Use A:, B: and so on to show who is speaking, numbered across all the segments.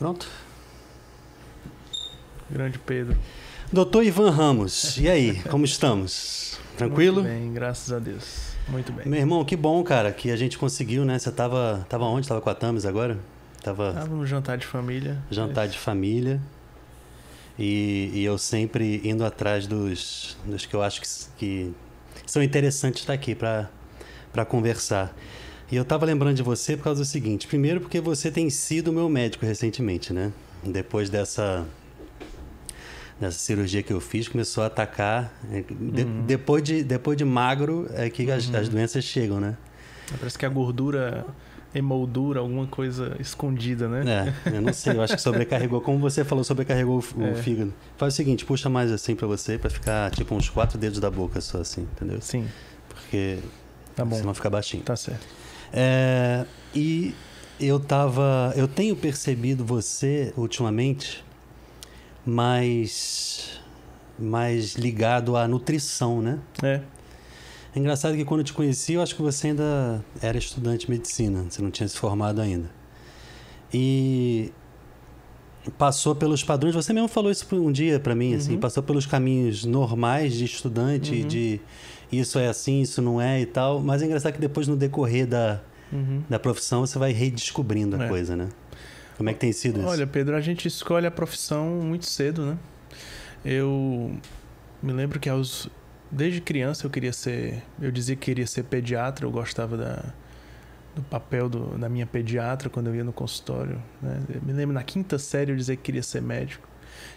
A: Pronto.
B: Grande Pedro.
A: Doutor Ivan Ramos, e aí, como estamos? Tranquilo?
B: Muito bem, graças a Deus. Muito bem.
A: Meu irmão, que bom, cara, que a gente conseguiu, né? Você tava, tava onde? Tava com a Tamis agora? Tava,
B: Tava no jantar de família.
A: jantar de família. E, e eu sempre indo atrás dos, dos que eu acho que, que são interessantes estar aqui para conversar. E eu tava lembrando de você por causa do seguinte: primeiro, porque você tem sido meu médico recentemente, né? Depois dessa dessa cirurgia que eu fiz, começou a atacar. é, de- depois, de, depois de magro é que as, as doenças chegam, né?
B: Parece que a gordura emoldura, alguma coisa escondida, né?
A: É, eu não sei, eu acho que sobrecarregou. Como você falou, sobrecarregou o,
B: É.
A: fígado. Faz o seguinte, puxa mais assim pra você, pra ficar tipo uns quatro dedos da boca só assim, entendeu?
B: Sim,
A: Porque
B: tá bom.
A: senão fica baixinho.
B: Tá certo.
A: É, e eu tava. Eu tenho percebido você ultimamente mais. mais ligado à nutrição, né?
B: É,
A: É engraçado que quando eu te conheci, eu acho que você ainda era estudante de medicina, você não tinha se formado ainda. E passou pelos padrões, você mesmo falou isso um dia pra mim, assim,
B: Uhum.
A: passou pelos caminhos normais de estudante,
B: Uhum.
A: de isso é assim, isso não é e tal, mas é engraçado que depois no decorrer da,
B: uhum.
A: da profissão você vai redescobrindo a
B: É.
A: coisa, né? Como é que tem sido isso?
B: Olha, Pedro, a gente escolhe a profissão muito cedo, né? Eu me lembro que aos desde criança eu queria ser, eu dizia que queria ser pediatra, eu gostava da do papel do, da minha pediatra quando eu ia no consultório, né? Me lembro na quinta série eu dizia que queria ser médico.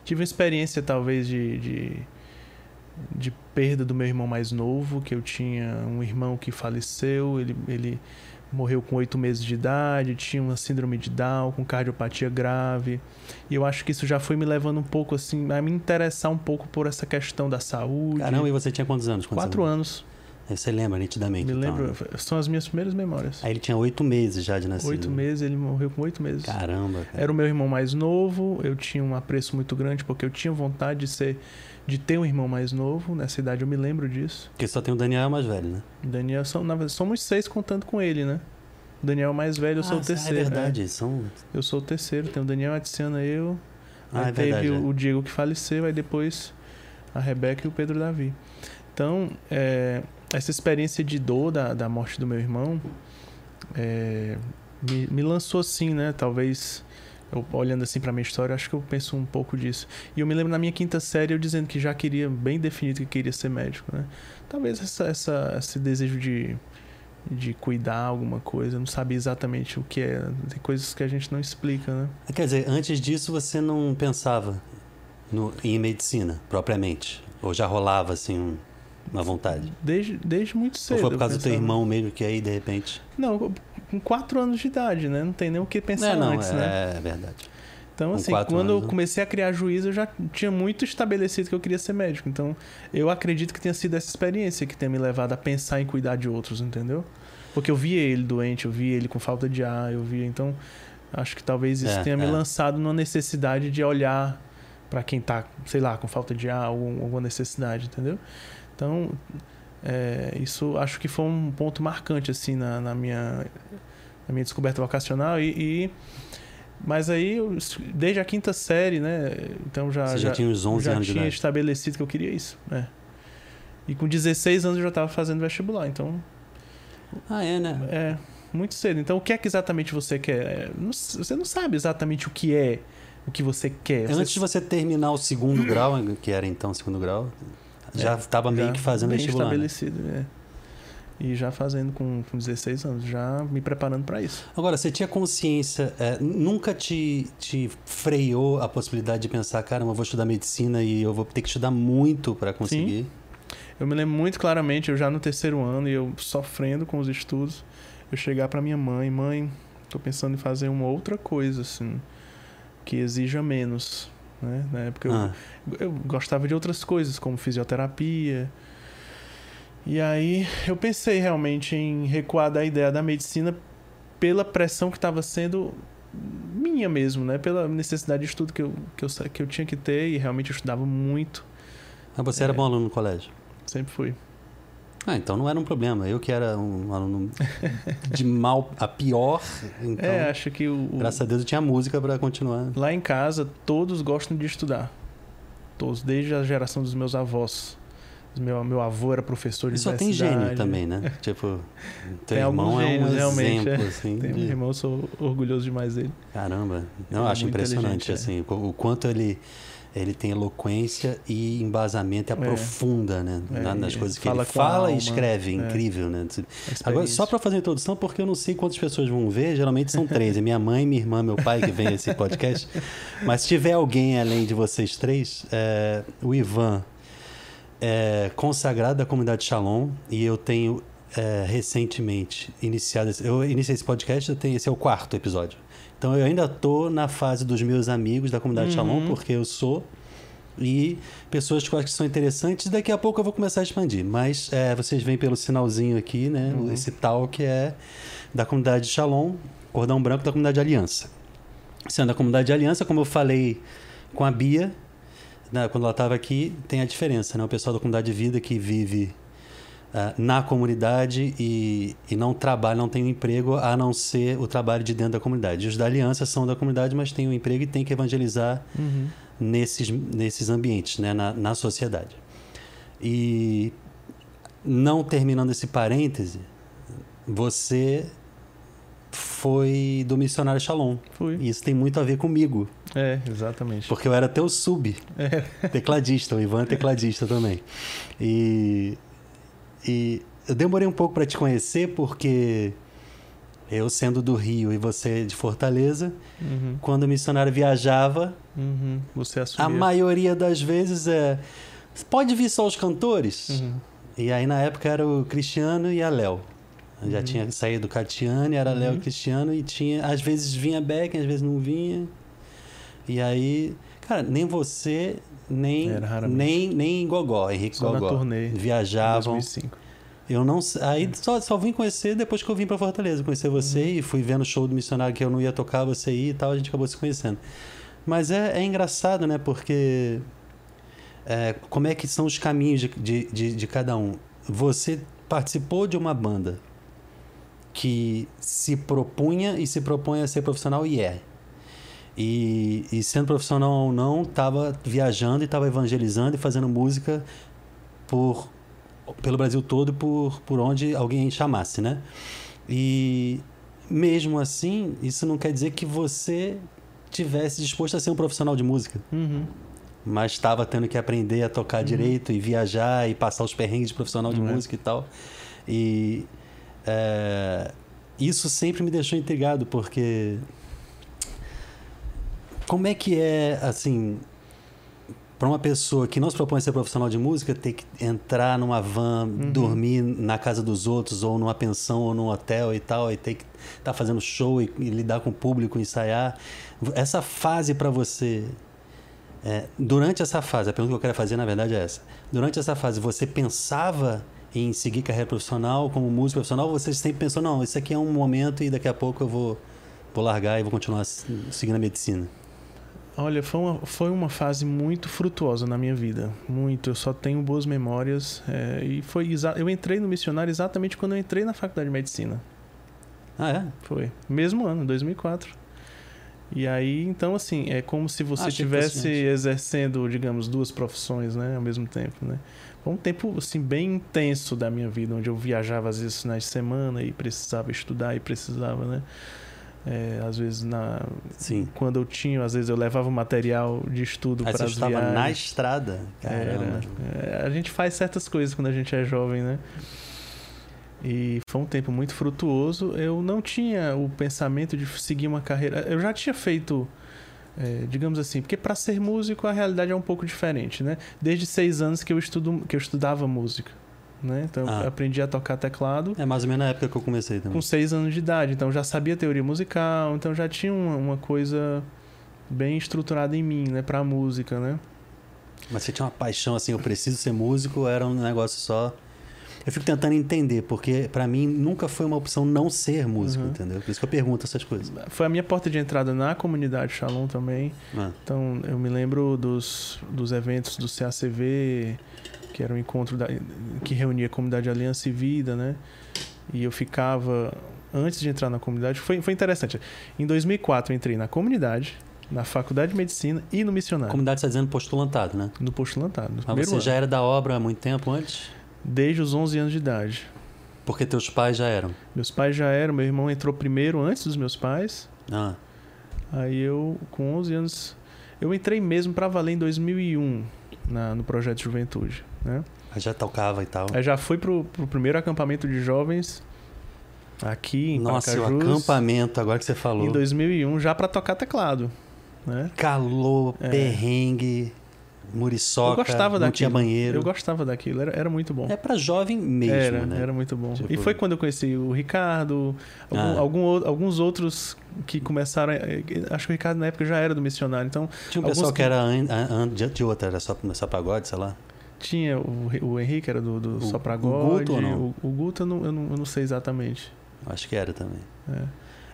B: Tive uma experiência talvez de, de de perda do meu irmão mais novo, que eu tinha um irmão que faleceu, ele, ele morreu com oito meses de idade, tinha uma síndrome de Down, com cardiopatia grave. E eu acho que isso já foi me levando um pouco assim, a me interessar um pouco por essa questão da saúde.
A: Caramba, e você tinha quantos anos? quando
B: Quatro anos,
A: Aí Você lembra nitidamente?
B: me
A: então,
B: lembro,
A: né?
B: são as minhas primeiras memórias.
A: Aí ele tinha oito meses já de nascido.
B: Oito meses, ele morreu com oito meses.
A: Caramba, cara.
B: Era o meu irmão mais novo, eu tinha um apreço muito grande porque eu tinha vontade de ser de ter um irmão mais novo, nessa idade eu me lembro disso.
A: Porque só tem o Daniel mais velho, né?
B: O Daniel, são, na somos seis contando com ele, né? O Daniel é o mais velho, eu sou
A: Ah,
B: o terceiro.
A: É
B: né?
A: verdade, são.
B: Eu sou o terceiro, tem o Daniel, a Tiziana, eu.
A: Ah,
B: aí
A: é
B: teve
A: verdade,
B: o,
A: é.
B: o Diego que faleceu, aí depois a Rebeca e o Pedro Davi. Então, é, essa experiência de dor da, da morte do meu irmão é, me, me lançou assim, né? Talvez, eu, olhando assim pra minha história, acho que eu penso um pouco disso. E eu me lembro na minha quinta série eu dizendo que já queria, bem definido que queria ser médico, né? Talvez essa, essa, esse desejo de, de cuidar alguma coisa, não sabia exatamente o que é. Tem coisas que a gente não explica, né?
A: Quer dizer, antes disso você não pensava no, em medicina, propriamente? Ou já rolava, assim, um- uma vontade?
B: Desde, desde muito cedo.
A: Ou foi por causa do teu
B: pensava.
A: irmão mesmo que aí, de repente...
B: Não, com quatro anos de idade, né? Não tem nem o que pensar
A: é, não,
B: antes,
A: é,
B: né?
A: é verdade.
B: Então,
A: com
B: assim, quando
A: anos,
B: eu
A: né?
B: comecei a criar juízo, eu já tinha muito estabelecido que eu queria ser médico. Então, eu acredito que tenha sido essa experiência que tenha me levado a pensar em cuidar de outros, entendeu? Porque eu via ele doente, eu via ele com falta de ar, eu via. Então, acho que talvez isso
A: É,
B: tenha me
A: é.
B: lançado numa necessidade de olhar para quem tá, sei lá, com falta de ar, algum- alguma necessidade, entendeu? Então, é, isso acho que foi um ponto marcante, assim, na, na minha, na minha descoberta vocacional e... e- mas aí, eu- desde a quinta série, né? Então já,
A: Você já, tinha uns 11
B: já
A: anos de
B: tinha
A: idade.
B: estabelecido que eu queria isso, né? E com 16 anos eu já estava fazendo vestibular, então
A: Ah, é, né?
B: é muito cedo. Então o que é que exatamente você quer? É, você não sabe exatamente o que é o que você quer. Você-
A: Antes de você terminar o segundo grau, que era então o segundo grau, já
B: É,
A: estava meio
B: já
A: que fazendo
B: bem
A: vestibular. né?
B: estabelecido, é. E já fazendo com, com 16 anos, já me preparando para isso.
A: Agora, você tinha consciência, é, nunca te, te freou a possibilidade de pensar, cara, eu vou estudar medicina e eu vou ter que estudar muito para conseguir?
B: Eu me lembro muito claramente, eu já no terceiro ano e eu sofrendo com os estudos, eu chegar para minha mãe, mãe, tô pensando em fazer uma outra coisa assim, que exija menos, né? Na época eu,
A: Ah,
B: eu gostava de outras coisas, como fisioterapia. E aí eu pensei realmente em recuar da ideia da medicina pela pressão que estava sendo minha mesmo, né? Pela necessidade de estudo que eu, que eu, que eu tinha que ter e realmente eu estudava muito,
A: mas você era
B: É.
A: bom aluno no colégio?
B: sempre fui.
A: Ah, então não era um problema. Eu que era um aluno de mal a pior. Então,
B: é, acho que o,
A: graças a Deus eu tinha música para continuar.
B: lá em casa todos gostam de estudar. Todos, desde a geração dos meus avós. Meu, meu avô era professor de
A: E só tem gênio também, né? Tipo, teu
B: Tem
A: irmão é um
B: realmente,
A: exemplo,
B: é.
A: assim.
B: Tem um
A: de-
B: irmão, eu sou orgulhoso demais dele.
A: Caramba. Não, eu
B: é
A: acho impressionante,
B: inteligente,
A: assim, o quanto ele, ele tem eloquência e embasamento e aprofunda, né?
B: É,
A: na- nas
B: e
A: coisas que
B: fala
A: ele fala e escreve.
B: É.
A: Incrível, né? Agora, só para fazer a introdução, porque eu não sei quantas pessoas vão ver, geralmente são três. É minha mãe, minha irmã, meu pai que vem esse podcast. Mas se tiver alguém além de vocês três, é, o Ivan é consagrado da comunidade Shalom e eu tenho é, recentemente iniciado. esse- Eu iniciei esse podcast, eu tenho, esse é o quarto episódio. Então eu ainda tô na fase dos meus amigos da comunidade
B: Uhum.
A: Shalom, porque eu sou. E pessoas que eu acho que são interessantes, daqui a pouco eu vou começar a expandir. Mas é, vocês veem pelo sinalzinho aqui, né?
B: Uhum.
A: Esse tal que é da comunidade Shalom, cordão branco da comunidade Aliança. Sendo da comunidade Aliança, como eu falei com a Bia, né, quando ela estava aqui, tem a diferença, né? O pessoal da comunidade de vida que vive ah, na comunidade e, e não trabalha, não tem um emprego, a não ser o trabalho de dentro da comunidade. Os da Aliança são da comunidade, mas têm um emprego e têm que evangelizar
B: Uhum.
A: nesses, nesses ambientes, né, na, na sociedade. E não terminando esse parêntese, você foi do missionário Shalom.
B: Fui.
A: E isso tem muito a ver comigo,
B: É, exatamente.
A: porque eu era teu sub,
B: É.
A: tecladista, o Ivan é tecladista também. E, e eu demorei um pouco para te conhecer porque eu sendo do Rio e você de Fortaleza,
B: Uhum.
A: quando o missionário viajava,
B: Uhum. Você
A: a
B: assumiu.
A: maioria das vezes é. Pode vir só os cantores?
B: Uhum.
A: E aí na época era o Cristiano e a Léo. Já
B: Uhum.
A: tinha saído do Catiane, era Léo e
B: Uhum.
A: Cristiano, e tinha. Às vezes vinha Beck, às vezes não vinha. E aí. Cara, nem você, nem. Nem, nem Gogó, Henrique
B: Só na
A: Gogó.
B: turnê.
A: Viajavam.
B: 2005.
A: Eu não Aí só, só vim conhecer depois que eu vim pra Fortaleza. Conhecer você
B: Uhum.
A: e fui vendo o show do missionário que eu não ia tocar, você ia e tal, a gente acabou se conhecendo. Mas é, é engraçado, né? Porque. é, como é que são os caminhos de, de, de, de cada um? Você participou de uma banda que se propunha e se propõe a ser profissional e é. E, e sendo profissional ou não, estava viajando e estava evangelizando e fazendo música por pelo Brasil todo e por, por onde alguém chamasse, né? E mesmo assim, isso não quer dizer que você tivesse disposto a ser um profissional de música,
B: Uhum.
A: mas estava tendo que aprender a tocar direito e viajar e passar os perrengues de profissional de
B: é?
A: música e tal. E é, isso sempre me deixou intrigado, porque como é que é, assim, para uma pessoa que não se propõe a ser profissional de música, ter que entrar numa van, dormir na casa dos outros, ou numa pensão, ou num hotel e tal, e ter que estar fazendo show e, e lidar com o público, ensaiar. Essa fase para você. é, durante essa fase, a pergunta que eu quero fazer na verdade é essa. Durante essa fase, você pensava em seguir carreira profissional como músico profissional? Ou você sempre pensou, não, isso aqui é um momento e daqui a pouco eu vou, vou largar e vou continuar se- seguindo a medicina?
B: Olha, foi uma, foi uma fase muito frutuosa na minha vida. Muito. Eu só tenho boas memórias. é, e foi Eu entrei no missionário exatamente quando eu entrei na faculdade de medicina.
A: Ah, é?
B: Foi. Mesmo ano, 2004. E aí, então, assim, é como se você
A: Ah, fosse
B: estivesse
A: antes.
B: exercendo, digamos, duas profissões, né, ao mesmo tempo, né? Foi um tempo, assim, bem intenso da minha vida, onde eu viajava às vezes finais de semana e precisava estudar e precisava, né? É, às vezes, na...
A: Sim.
B: quando eu tinha, às vezes eu levava material de estudo para
A: estava
B: viagens.
A: na estrada. Caramba.
B: Era. É, a gente faz certas coisas quando a gente é jovem, né? E foi um tempo muito frutuoso. Eu não tinha o pensamento de seguir uma carreira. Eu já tinha feito, é, digamos assim, porque para ser músico a realidade é um pouco diferente, né? Desde seis anos que eu estudo, que eu estudava música, né? Então
A: Ah.
B: eu aprendi a tocar teclado
A: É mais ou menos na época que eu comecei também.
B: com seis anos de idade. Então já sabia teoria musical. Então já tinha uma, uma coisa bem estruturada em mim, né? Para música, né?
A: Mas você tinha uma paixão assim, eu preciso ser músico, era um negócio só. Eu fico tentando entender, porque pra mim nunca foi uma opção não ser músico,
B: Uhum.
A: entendeu? Por isso que eu pergunto essas coisas.
B: Foi a minha porta de entrada na comunidade Shalom também.
A: Ah,
B: Então, eu me lembro dos, dos eventos do CACV, que era um encontro da, que reunia a comunidade Aliança e Vida, né? E eu ficava antes de entrar na comunidade, foi, foi interessante. Em 2004 eu entrei na comunidade, na faculdade de medicina e no missionário.
A: Comunidade está dizendo postulantado, né?
B: No postulantado. No
A: Mas você
B: ano.
A: já era da obra há muito tempo antes?
B: Desde os 11 anos de idade.
A: Porque teus pais já eram?
B: Meus pais já eram, meu irmão entrou primeiro antes dos meus pais.
A: Ah.
B: Aí eu, com 11 anos, eu entrei mesmo para valer em 2001 na, no projeto de juventude, né?
A: Aí já tocava e tal.
B: Aí já fui pro, pro primeiro acampamento de jovens aqui em
A: Nossa,
B: Pacajus,
A: o acampamento, agora que você falou.
B: em 2001 já para tocar teclado, né?
A: Calor,
B: É.
A: perrengue, muriçoca,
B: eu gostava
A: não
B: daquilo.
A: tinha banheiro.
B: Eu gostava daquilo, era, era muito bom.
A: É pra jovem mesmo,
B: era,
A: né?
B: era muito bom.
A: Tipo-
B: E foi quando eu conheci o Ricardo, algum,
A: Ah.
B: algum alguns outros que começaram. eh, Acho que o Ricardo na época já era do missionário, então
A: Tinha um pessoal que,
B: que-
A: era an- an- de, de outra, era só, só pagode, sei lá.
B: Tinha o, o Henrique, era do, do
A: O-
B: Só Pra
A: o
B: God,
A: Guto ou não?
B: O, o Guto eu não, eu, não, eu não sei exatamente.
A: Acho que era também.
B: É.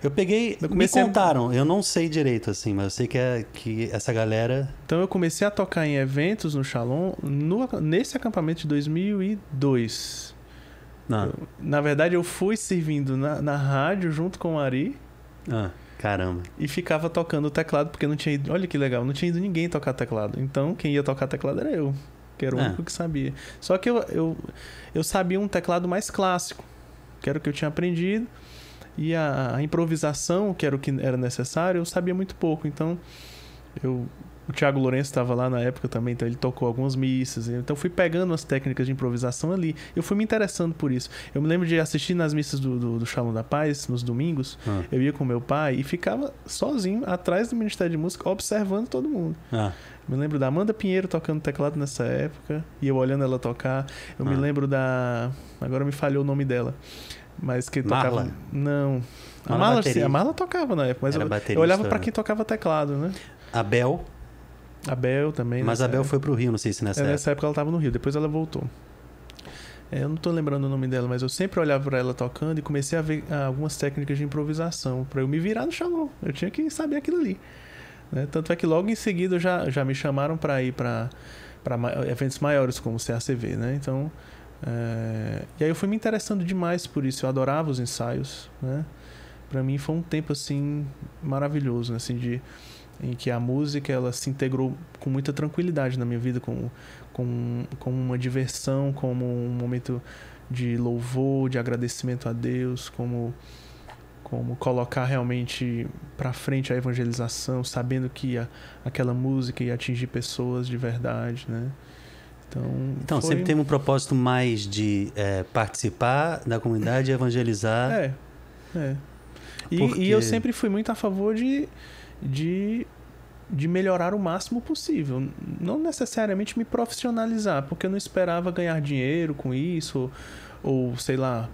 A: Eu peguei.
B: Eu
A: me
B: comecei a-
A: contaram, eu não sei direito, assim, mas eu sei que, é, que essa galera.
B: Então eu comecei a tocar em eventos no Shalom no, nesse acampamento de 2002.
A: Não.
B: Eu- na verdade, eu fui servindo na, na rádio junto com o Ari
A: Ah, caramba.
B: e ficava tocando o teclado, porque não tinha ido. Olha que legal, não tinha ido ninguém tocar teclado. Então quem ia tocar teclado era eu, que era o
A: É.
B: único que sabia. Só que eu, eu, eu sabia um teclado mais clássico, que era o que eu tinha aprendido. E a, a improvisação, que era o que era necessário, eu sabia muito pouco. Então, eu, o Thiago Lourenço estava lá na época também, então ele tocou algumas missas. Então, eu fui pegando as técnicas de improvisação ali. Eu fui me interessando por isso. Eu me lembro de assistir nas missas do, do, do Shalom da Paz, nos domingos.
A: Ah,
B: Eu ia com meu pai e ficava sozinho atrás do Ministério de Música, observando todo mundo.
A: ah,
B: Me lembro da Amanda Pinheiro tocando teclado nessa época, e eu olhando ela tocar. Eu me
A: Ah.
B: lembro da. Agora me falhou o nome dela. Mas que tocava.
A: Marla?
B: Não. A
A: Marla
B: Marla, sim, a Marla tocava na época, mas eu, eu olhava pra
A: né?
B: quem tocava teclado, né?
A: a Bel,
B: A Bel também.
A: mas
B: nessa
A: a Bel
B: época.
A: foi pro Rio, não sei se nessa
B: É,
A: época.
B: nessa época ela tava no Rio, depois ela voltou. É, eu não tô lembrando o nome dela, mas eu sempre olhava pra ela tocando e comecei a ver ah, algumas técnicas de improvisação pra eu me virar no Shalom. Eu tinha que saber aquilo ali. né? Tanto é que logo em seguida já, já me chamaram pra ir ma- eventos maiores como o CACV, né? Então, é, e aí eu fui me interessando demais por isso. Eu adorava os ensaios, né? Para mim foi um tempo assim maravilhoso, né? assim de em que a música ela se integrou com muita tranquilidade na minha vida, com, com, com uma diversão, como um momento de louvor, de agradecimento a Deus, como como colocar realmente para frente a evangelização, sabendo que a, aquela música ia atingir pessoas de verdade, né? Então,
A: Então,
B: foi-
A: sempre tem um propósito mais de é, participar da comunidade e evangelizar.
B: É, é. E,
A: Porque-
B: e eu sempre fui muito a favor de, de, de melhorar o máximo possível. Não necessariamente me profissionalizar, porque eu não esperava ganhar dinheiro com isso, ou, ou sei lá,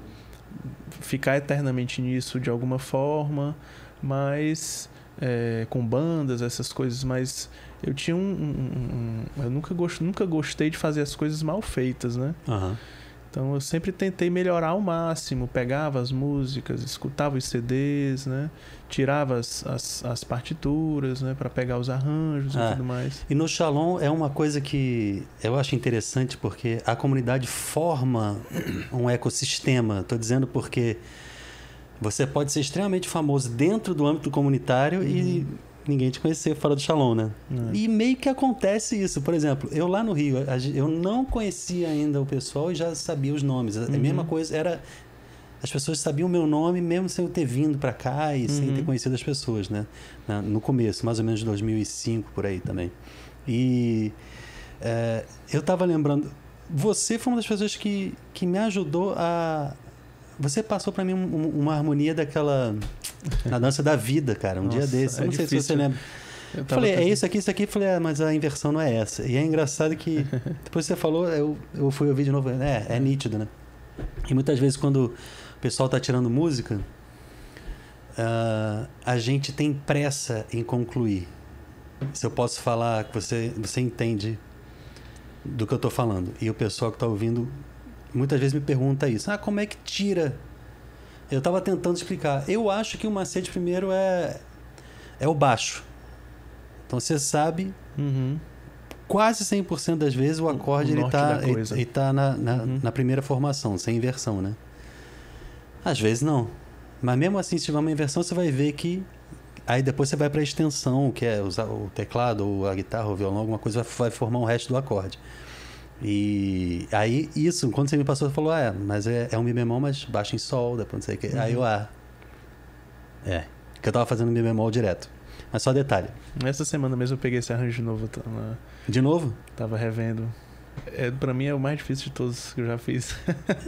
B: ficar eternamente nisso de alguma forma, mas é, com bandas, essas coisas, mas eu tinha um. um- um- eu nunca, gost, nunca gostei de fazer as coisas mal feitas, né?
A: Aham.
B: Então eu sempre tentei melhorar ao máximo, pegava as músicas, escutava os CDs, né? Tirava as, as, as partituras, né? Para pegar os arranjos
A: Ah.
B: e tudo mais.
A: E no Shalom é uma coisa que eu acho interessante porque a comunidade forma um ecossistema. Estou dizendo porque você pode ser extremamente famoso dentro do âmbito comunitário e ninguém te conhecer fora do Shalom, né?
B: né?
A: E meio que acontece isso. Por exemplo, eu lá no Rio, a eu não conhecia ainda o pessoal e já sabia os nomes. A
B: Uhum.
A: mesma coisa era. As pessoas sabiam o meu nome mesmo sem eu ter vindo para cá e sem
B: Uhum.
A: ter conhecido as pessoas, né? Na- No começo, mais ou menos de 2005 por aí também. E é, eu tava lembrando. Você foi uma das pessoas que, que me ajudou a. Você passou para mim um- um- uma harmonia daquela. A dança da vida, cara, um dia
B: Nossa,
A: desse. Eu
B: é
A: não sei se você
B: difícil.
A: lembra.
B: Eu
A: falei, é isso aqui, isso aqui. Falei, ah, mas a inversão não é essa. E é engraçado que depois você falou, eu, eu fui ouvir de novo. É, é nítido, né? E muitas vezes quando pessoal tá tirando música, ah, a gente tem pressa em concluir. Se eu posso falar que você, você entende do que eu tô falando. E o pessoal que tá ouvindo muitas vezes me pergunta isso. Ah, como é que tira? Eu tava tentando explicar. Eu acho que o macete primeiro é é o baixo. Então você sabe
B: Uhum.
A: quase 100% das vezes o acorde
B: o
A: ele tá,
B: da
A: ele, ele tá na, na,
B: Uhum.
A: na primeira formação, sem inversão, né? Às vezes não. Mas mesmo assim, se tiver uma inversão, você vai ver que. Aí depois você vai para a extensão, que é usar o teclado, ou a guitarra, ou o violão, alguma coisa, vai formar o resto do acorde. E aí, isso, quando você me passou, você falou: ah, é, mas é, é um Mi bemol, mas baixa em Sol, depois não sei o que. Aí eu, ah. É. Que eu tava fazendo Mi bemol direto. Mas só detalhe.
B: Essa semana mesmo eu peguei esse arranjo de novo,
A: De novo?
B: tava revendo. É, pra mim é o mais difícil de todos que eu já fiz.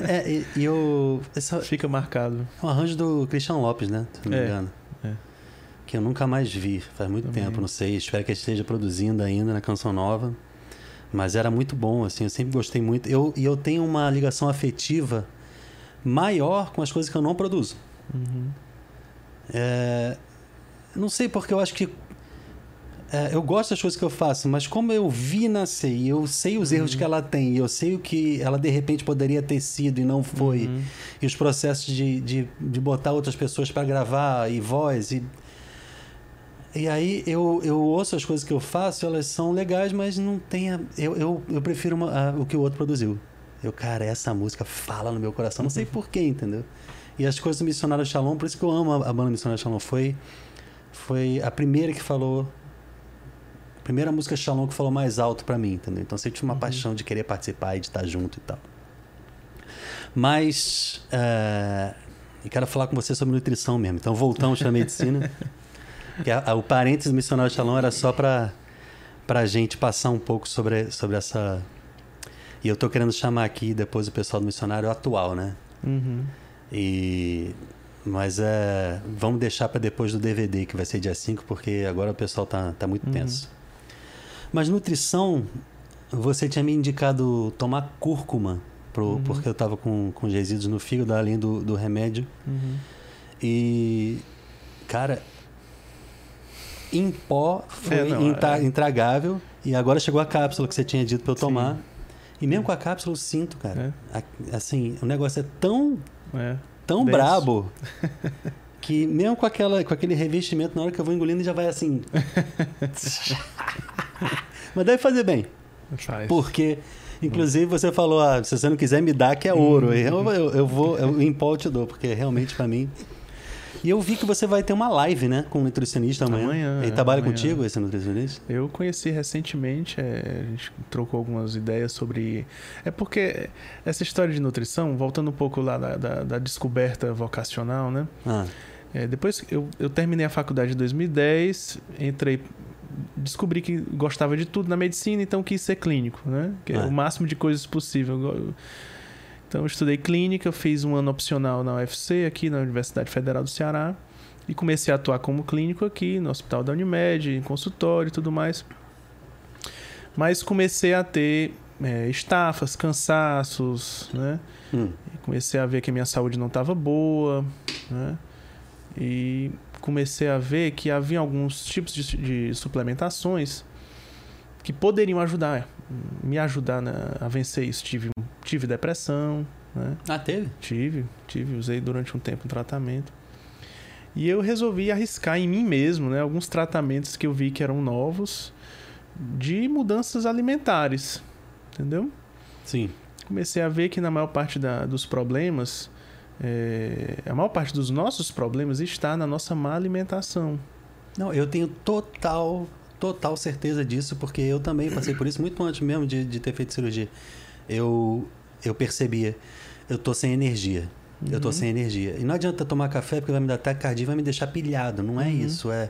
A: É, e, e eu. Esse é
B: Fica marcado.
A: um arranjo do Christian Lopes, né? Se não me
B: É,
A: engano.
B: é.
A: Que eu nunca mais vi, faz muito
B: Também.
A: tempo, não sei. Espero que ele esteja produzindo ainda na Canção Nova. Mas era muito bom, assim, eu sempre gostei muito. Eu, e eu tenho uma ligação afetiva maior com as coisas que eu não produzo.
B: Uhum.
A: É, não sei porque eu acho que. É, eu gosto das coisas que eu faço, mas como eu vi nascer e eu sei os erros que ela tem, e eu sei o que ela de repente poderia ter sido e não foi,
B: Uhum.
A: e os processos de, de, de botar outras pessoas para gravar e voz e. E aí eu, eu ouço as coisas que eu faço, elas são legais, mas não tem. a- eu, eu, eu prefiro uma- a- o que o outro produziu. Eu, cara, essa música fala no meu coração, não sei porquê, entendeu? E as coisas do Missionário Shalom, por isso que eu amo a, a banda Missionário Shalom, foi, foi a primeira que falou. Primeira música Shalom que falou mais alto pra mim, entendeu? Então sempre tive uma
B: Uhum.
A: paixão de querer participar e de estar junto e tal. Mas. eh, eu quero falar com você sobre nutrição mesmo. Então voltamos para a medicina. Que a- a- o parênteses missionário Shalom era só para a gente passar um pouco sobre, sobre essa. E eu tô querendo chamar aqui depois o pessoal do missionário atual, né?
B: Uhum.
A: E mas é, vamos deixar para depois do DVD, que vai ser dia 5, porque agora o pessoal tá, tá muito
B: Uhum.
A: Mas nutrição, você tinha me indicado tomar cúrcuma, pro,
B: Uhum.
A: porque eu tava com, com resíduos no fígado, além do, do remédio.
B: Uhum.
A: E, cara, em pó foi
B: É, não,
A: inta-
B: é-
A: intragável. E agora chegou a cápsula que você tinha dito pra eu
B: Sim.
A: tomar. E mesmo com a cápsula eu sinto, cara. a- Assim, o negócio é tão,
B: É.
A: tão
B: Denso.
A: brabo que mesmo com, aquela, com aquele revestimento, na hora que eu vou engolindo, já vai assim. Mas deve fazer bem.
B: Faz.
A: Porque, inclusive, você falou, ah, se você não quiser me dar, que é ouro.
B: Uhum.
A: Eu, eu, eu vou, eu, em eu te dou, porque realmente pra mim. E eu vi que você vai ter uma live, né, com um nutricionista amanhã.
B: Amanhã,
A: Ele trabalha
B: amanhã.
A: contigo, esse nutricionista?
B: Eu conheci recentemente, é, a gente trocou algumas ideias sobre. É porque essa história de nutrição, voltando um pouco lá da, da- da descoberta vocacional, né?
A: Ah,
B: É, depois que eu, eu terminei a faculdade em 2010, entrei. Descobri que gostava de tudo na medicina, então quis ser clínico, né? Que é
A: Ah.
B: o máximo de coisas possível. Então estudei clínica, fiz um ano opcional na UFC, aqui na Universidade Federal do Ceará, e comecei a atuar como clínico aqui no Hospital da Unimed, em consultório e tudo mais. Mas comecei a ter é, estafas, cansaços, né?
A: hum,
B: comecei a ver que a minha saúde não estava boa, né? E comecei a ver que havia alguns tipos de, de suplementações que poderiam ajudar, me ajudar na- a vencer isso. Tive, tive depressão, né?
A: Ah, teve?
B: Tive, tive, usei durante um tempo um tratamento. E eu resolvi arriscar em mim mesmo, né, alguns tratamentos que eu vi que eram novos de mudanças alimentares, entendeu?
A: Sim.
B: comecei a ver que na maior parte da- dos problemas, é, a maior parte dos nossos problemas está na nossa má alimentação.
A: Não, eu tenho total, total certeza disso, porque eu também passei por isso muito antes mesmo de, de ter feito cirurgia. Eu, eu percebia, eu tô sem energia. Eu tô
B: Uhum.
A: sem energia. E não adianta tomar café porque vai me dar ataque cardíaco, vai me deixar pilhado. Não é
B: Uhum.
A: isso, é,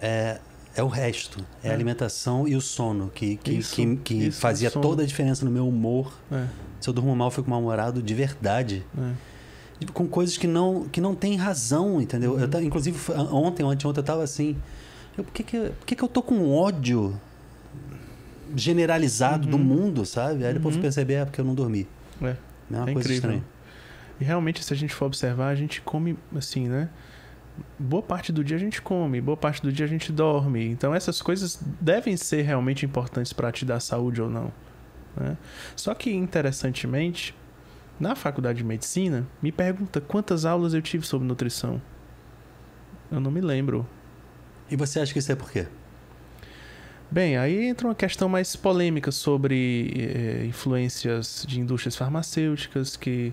A: é, é o resto. É, a
B: É.
A: alimentação e o sono que, que,
B: Isso,
A: que, que
B: isso,
A: fazia toda a diferença no meu humor.
B: É,
A: Se eu durmo mal, eu fico mal-humorado de verdade.
B: é.
A: Com coisas que não, que não tem razão, entendeu?
B: Uhum.
A: Eu, inclusive, ontem, ontem, eu tava assim. Eu, por que, que, por que, que eu tô com ódio generalizado do
B: Uhum.
A: mundo, sabe? Aí depois
B: Uhum.
A: perceber, é porque eu não dormi.
B: É,
A: É uma
B: é
A: coisa
B: incrível.
A: estranha.
B: E realmente, se a gente for observar, a gente come assim, né? Boa parte do dia a gente come, boa parte do dia a gente dorme. Então, essas coisas devem ser realmente importantes para te dar saúde ou não. né? Só que, interessantemente, na faculdade de medicina, me pergunta quantas aulas eu tive sobre nutrição. Eu não me lembro.
A: E você acha que isso é por quê?
B: Bem, aí entra uma questão mais polêmica sobre eh, influências de indústrias farmacêuticas, que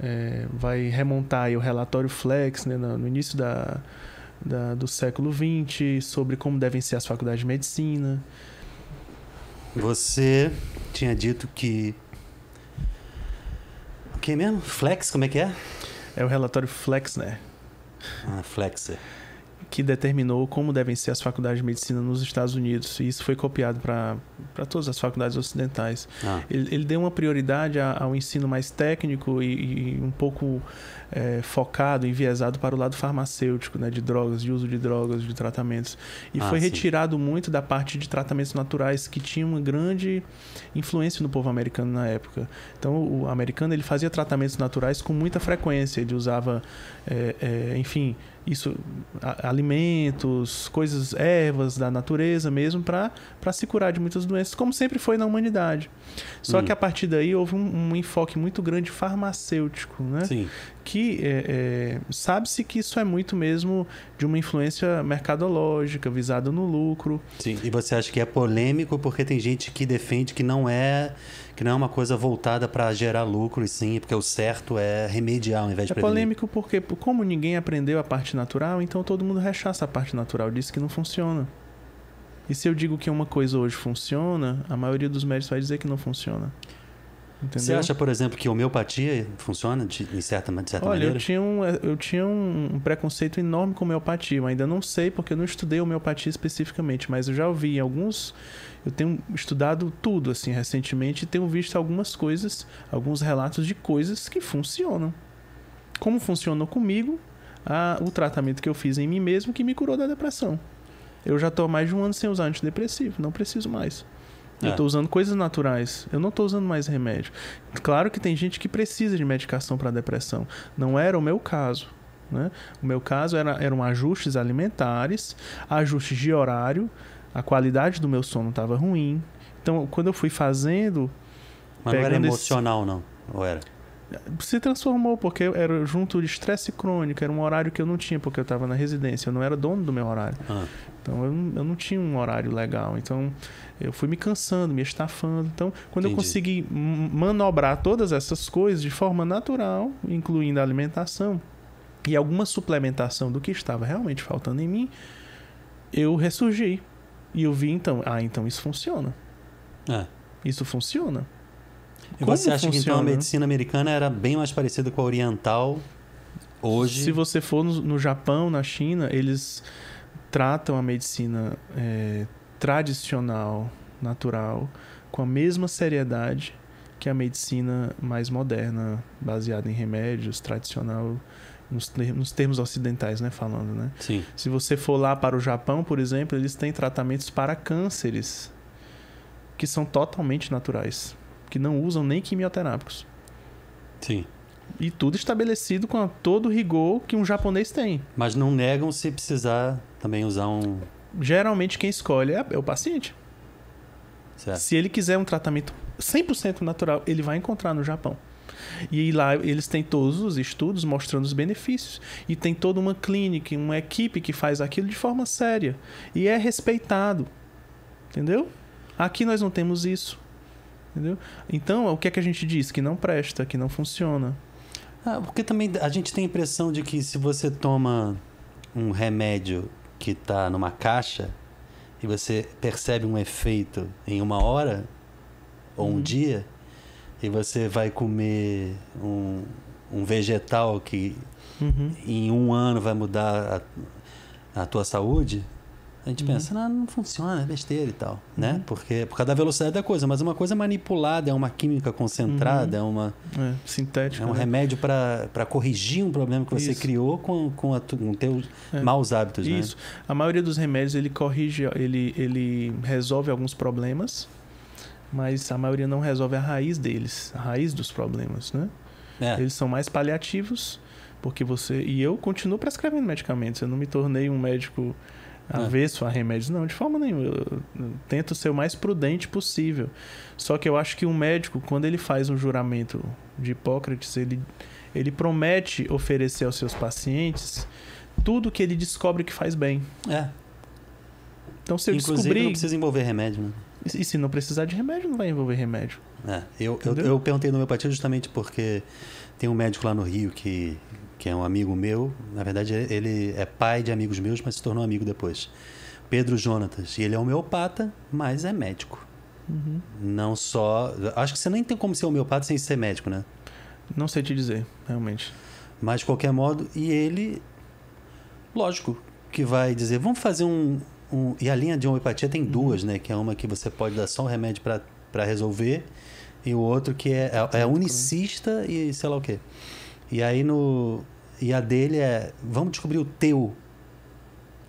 B: eh, vai remontar aí o relatório Flex né, no, no início da, da, do século XX, sobre como devem ser as faculdades de medicina.
A: Você tinha dito que. O que mesmo? Flex, como é que é?
B: É o relatório Flexner.
A: Ah, Flexer.
B: que determinou como devem ser as faculdades de medicina nos Estados Unidos. E isso foi copiado para todas as faculdades ocidentais.
A: Ah,
B: Ele, ele deu uma prioridade ao ensino mais técnico e, e um pouco eh, focado, enviesado para o lado farmacêutico, né, de drogas, de uso de drogas, de tratamentos. E
A: Ah,
B: foi
A: sim.
B: retirado muito da parte de tratamentos naturais, que tinha uma grande influência no povo americano na época. Então, o americano ele fazia tratamentos naturais com muita frequência. Ele usava, eh, eh, enfim, isso, alimentos, coisas, ervas da natureza mesmo, para se curar de muitas doenças, como sempre foi na humanidade. Só
A: Hum.
B: que a partir daí houve um, um enfoque muito grande farmacêutico, né?
A: sim.
B: Que é, é, sabe-se que isso é muito mesmo de uma influência mercadológica, visada no lucro.
A: Sim. E você acha que é polêmico porque tem gente que defende que não é que não é uma coisa voltada para gerar lucro e sim, porque o certo é remediar ao invés de
B: É
A: prevenir.
B: polêmico porque, como ninguém aprendeu a parte natural, então todo mundo rechaça a parte natural, diz que não funciona. E se eu digo que uma coisa hoje funciona, a maioria dos médicos vai dizer que não funciona. Entendeu?
A: Você acha, por exemplo, que homeopatia funciona de, de certa, de certa
B: Olha, eu
A: maneira?
B: tinha, um, eu tinha um, preconceito enorme com homeopatia. Eu ainda não sei porque eu não estudei homeopatia especificamente, mas eu já ouvi alguns. Eu tenho estudado tudo assim recentemente e tenho visto algumas coisas, alguns relatos de coisas que funcionam. Como funcionou comigo a- o tratamento que eu fiz em mim mesmo que me curou da depressão. Eu já estou há mais de um ano sem usar antidepressivo, não preciso mais. Eu
A: É.
B: estou usando coisas naturais. Eu não estou usando mais remédio. Claro que tem gente que precisa de medicação para depressão. Não era o meu caso. Né? O meu caso era, eram ajustes alimentares, ajustes de horário, a qualidade do meu sono estava ruim. Então, quando eu fui fazendo,
A: Mas não era
B: pegando esse-
A: emocional, não. Ou era?
B: se transformou, porque era junto de estresse crônico, era um horário que eu não tinha, porque eu estava na residência, eu não era dono do meu horário.
A: Ah,
B: Então eu não, eu não tinha um horário legal. Então eu fui me cansando, me estafando. Então quando eu
A: Entendi.
B: consegui m- manobrar todas essas coisas de forma natural, incluindo a alimentação e alguma suplementação do que estava realmente faltando em mim, eu ressurgi. E eu vi então, ah, então isso funciona.
A: é.
B: Isso funciona.
A: E
B: Como
A: você acha que então a
B: funciona?
A: medicina americana era bem mais parecida com a oriental hoje?
B: Se você for no, no Japão, na China, eles tratam a medicina é, tradicional, natural, com a mesma seriedade que a medicina mais moderna, baseada em remédios, tradicional, nos, ter- nos termos ocidentais, né, falando, né?
A: Sim.
B: Se você for lá para o Japão, por exemplo, eles têm tratamentos para cânceres que são totalmente naturais, que não usam nem quimioterápicos.
A: Sim.
B: E tudo estabelecido com todo o rigor que um japonês tem.
A: Mas não negam se precisar também usar um.
B: Geralmente quem escolhe é é o paciente.
A: Certo.
B: Se ele quiser um tratamento 100% natural, ele vai encontrar no Japão. E lá eles têm todos os estudos mostrando os benefícios. E tem toda uma clínica, uma equipe que faz aquilo de forma séria. E é respeitado. Entendeu? Aqui nós não temos isso. Entendeu? Então, o que é que a gente diz? Que não presta, que não funciona.
A: Ah, porque também a gente tem a impressão de que se você toma um remédio que está numa caixa e você percebe um efeito em uma hora ou um
B: Uhum.
A: dia e você vai comer um, um vegetal que
B: Uhum.
A: em um ano vai mudar a, a tua saúde, a gente
B: Uhum.
A: pensa, não, não funciona, é besteira e tal, né?
B: Uhum.
A: Porque por causa da velocidade da coisa, mas uma coisa manipulada, é uma química concentrada, é uma
B: É, sintético.
A: é um
B: né?
A: remédio para corrigir um problema que você
B: Isso.
A: criou com, com, a, com teus
B: É.
A: maus hábitos, né?
B: Isso. A maioria dos remédios ele corrige, ele, ele resolve alguns problemas, mas a maioria não resolve a raiz deles, a raiz dos problemas, né?
A: É.
B: Eles são mais paliativos, porque você. E eu continuo prescrevendo medicamentos, eu não me tornei um médico. Avesso a remédios, não, de forma nenhuma. Eu, tento ser o mais prudente possível. Só que eu acho que um médico, quando ele faz um juramento de Hipócrates, ele, ele promete oferecer aos seus pacientes tudo que ele descobre que faz bem.
A: É.
B: Então, se eu
A: Inclusive,
B: descobrir.
A: não precisa envolver remédio, né?
B: E se não precisar de remédio, não vai envolver remédio.
A: É, eu, eu, eu perguntei no homeopatia justamente porque tem um médico lá no Rio que, que é um amigo meu. Na verdade, ele é pai de amigos meus, mas se tornou amigo depois. Pedro Jonatas. E ele é homeopata, mas é médico.
B: Uhum.
A: Não só. Acho que você nem tem como ser homeopata sem ser médico, né?
B: Não sei te dizer, realmente.
A: Mas de qualquer modo, e ele, lógico, que vai dizer, vamos fazer um. um e a linha de homeopatia tem duas, né? Que é uma que você pode dar só um remédio para resolver, e o outro que é, é, é unicista e sei lá o quê. E aí no. E a dele é. Vamos descobrir o teu.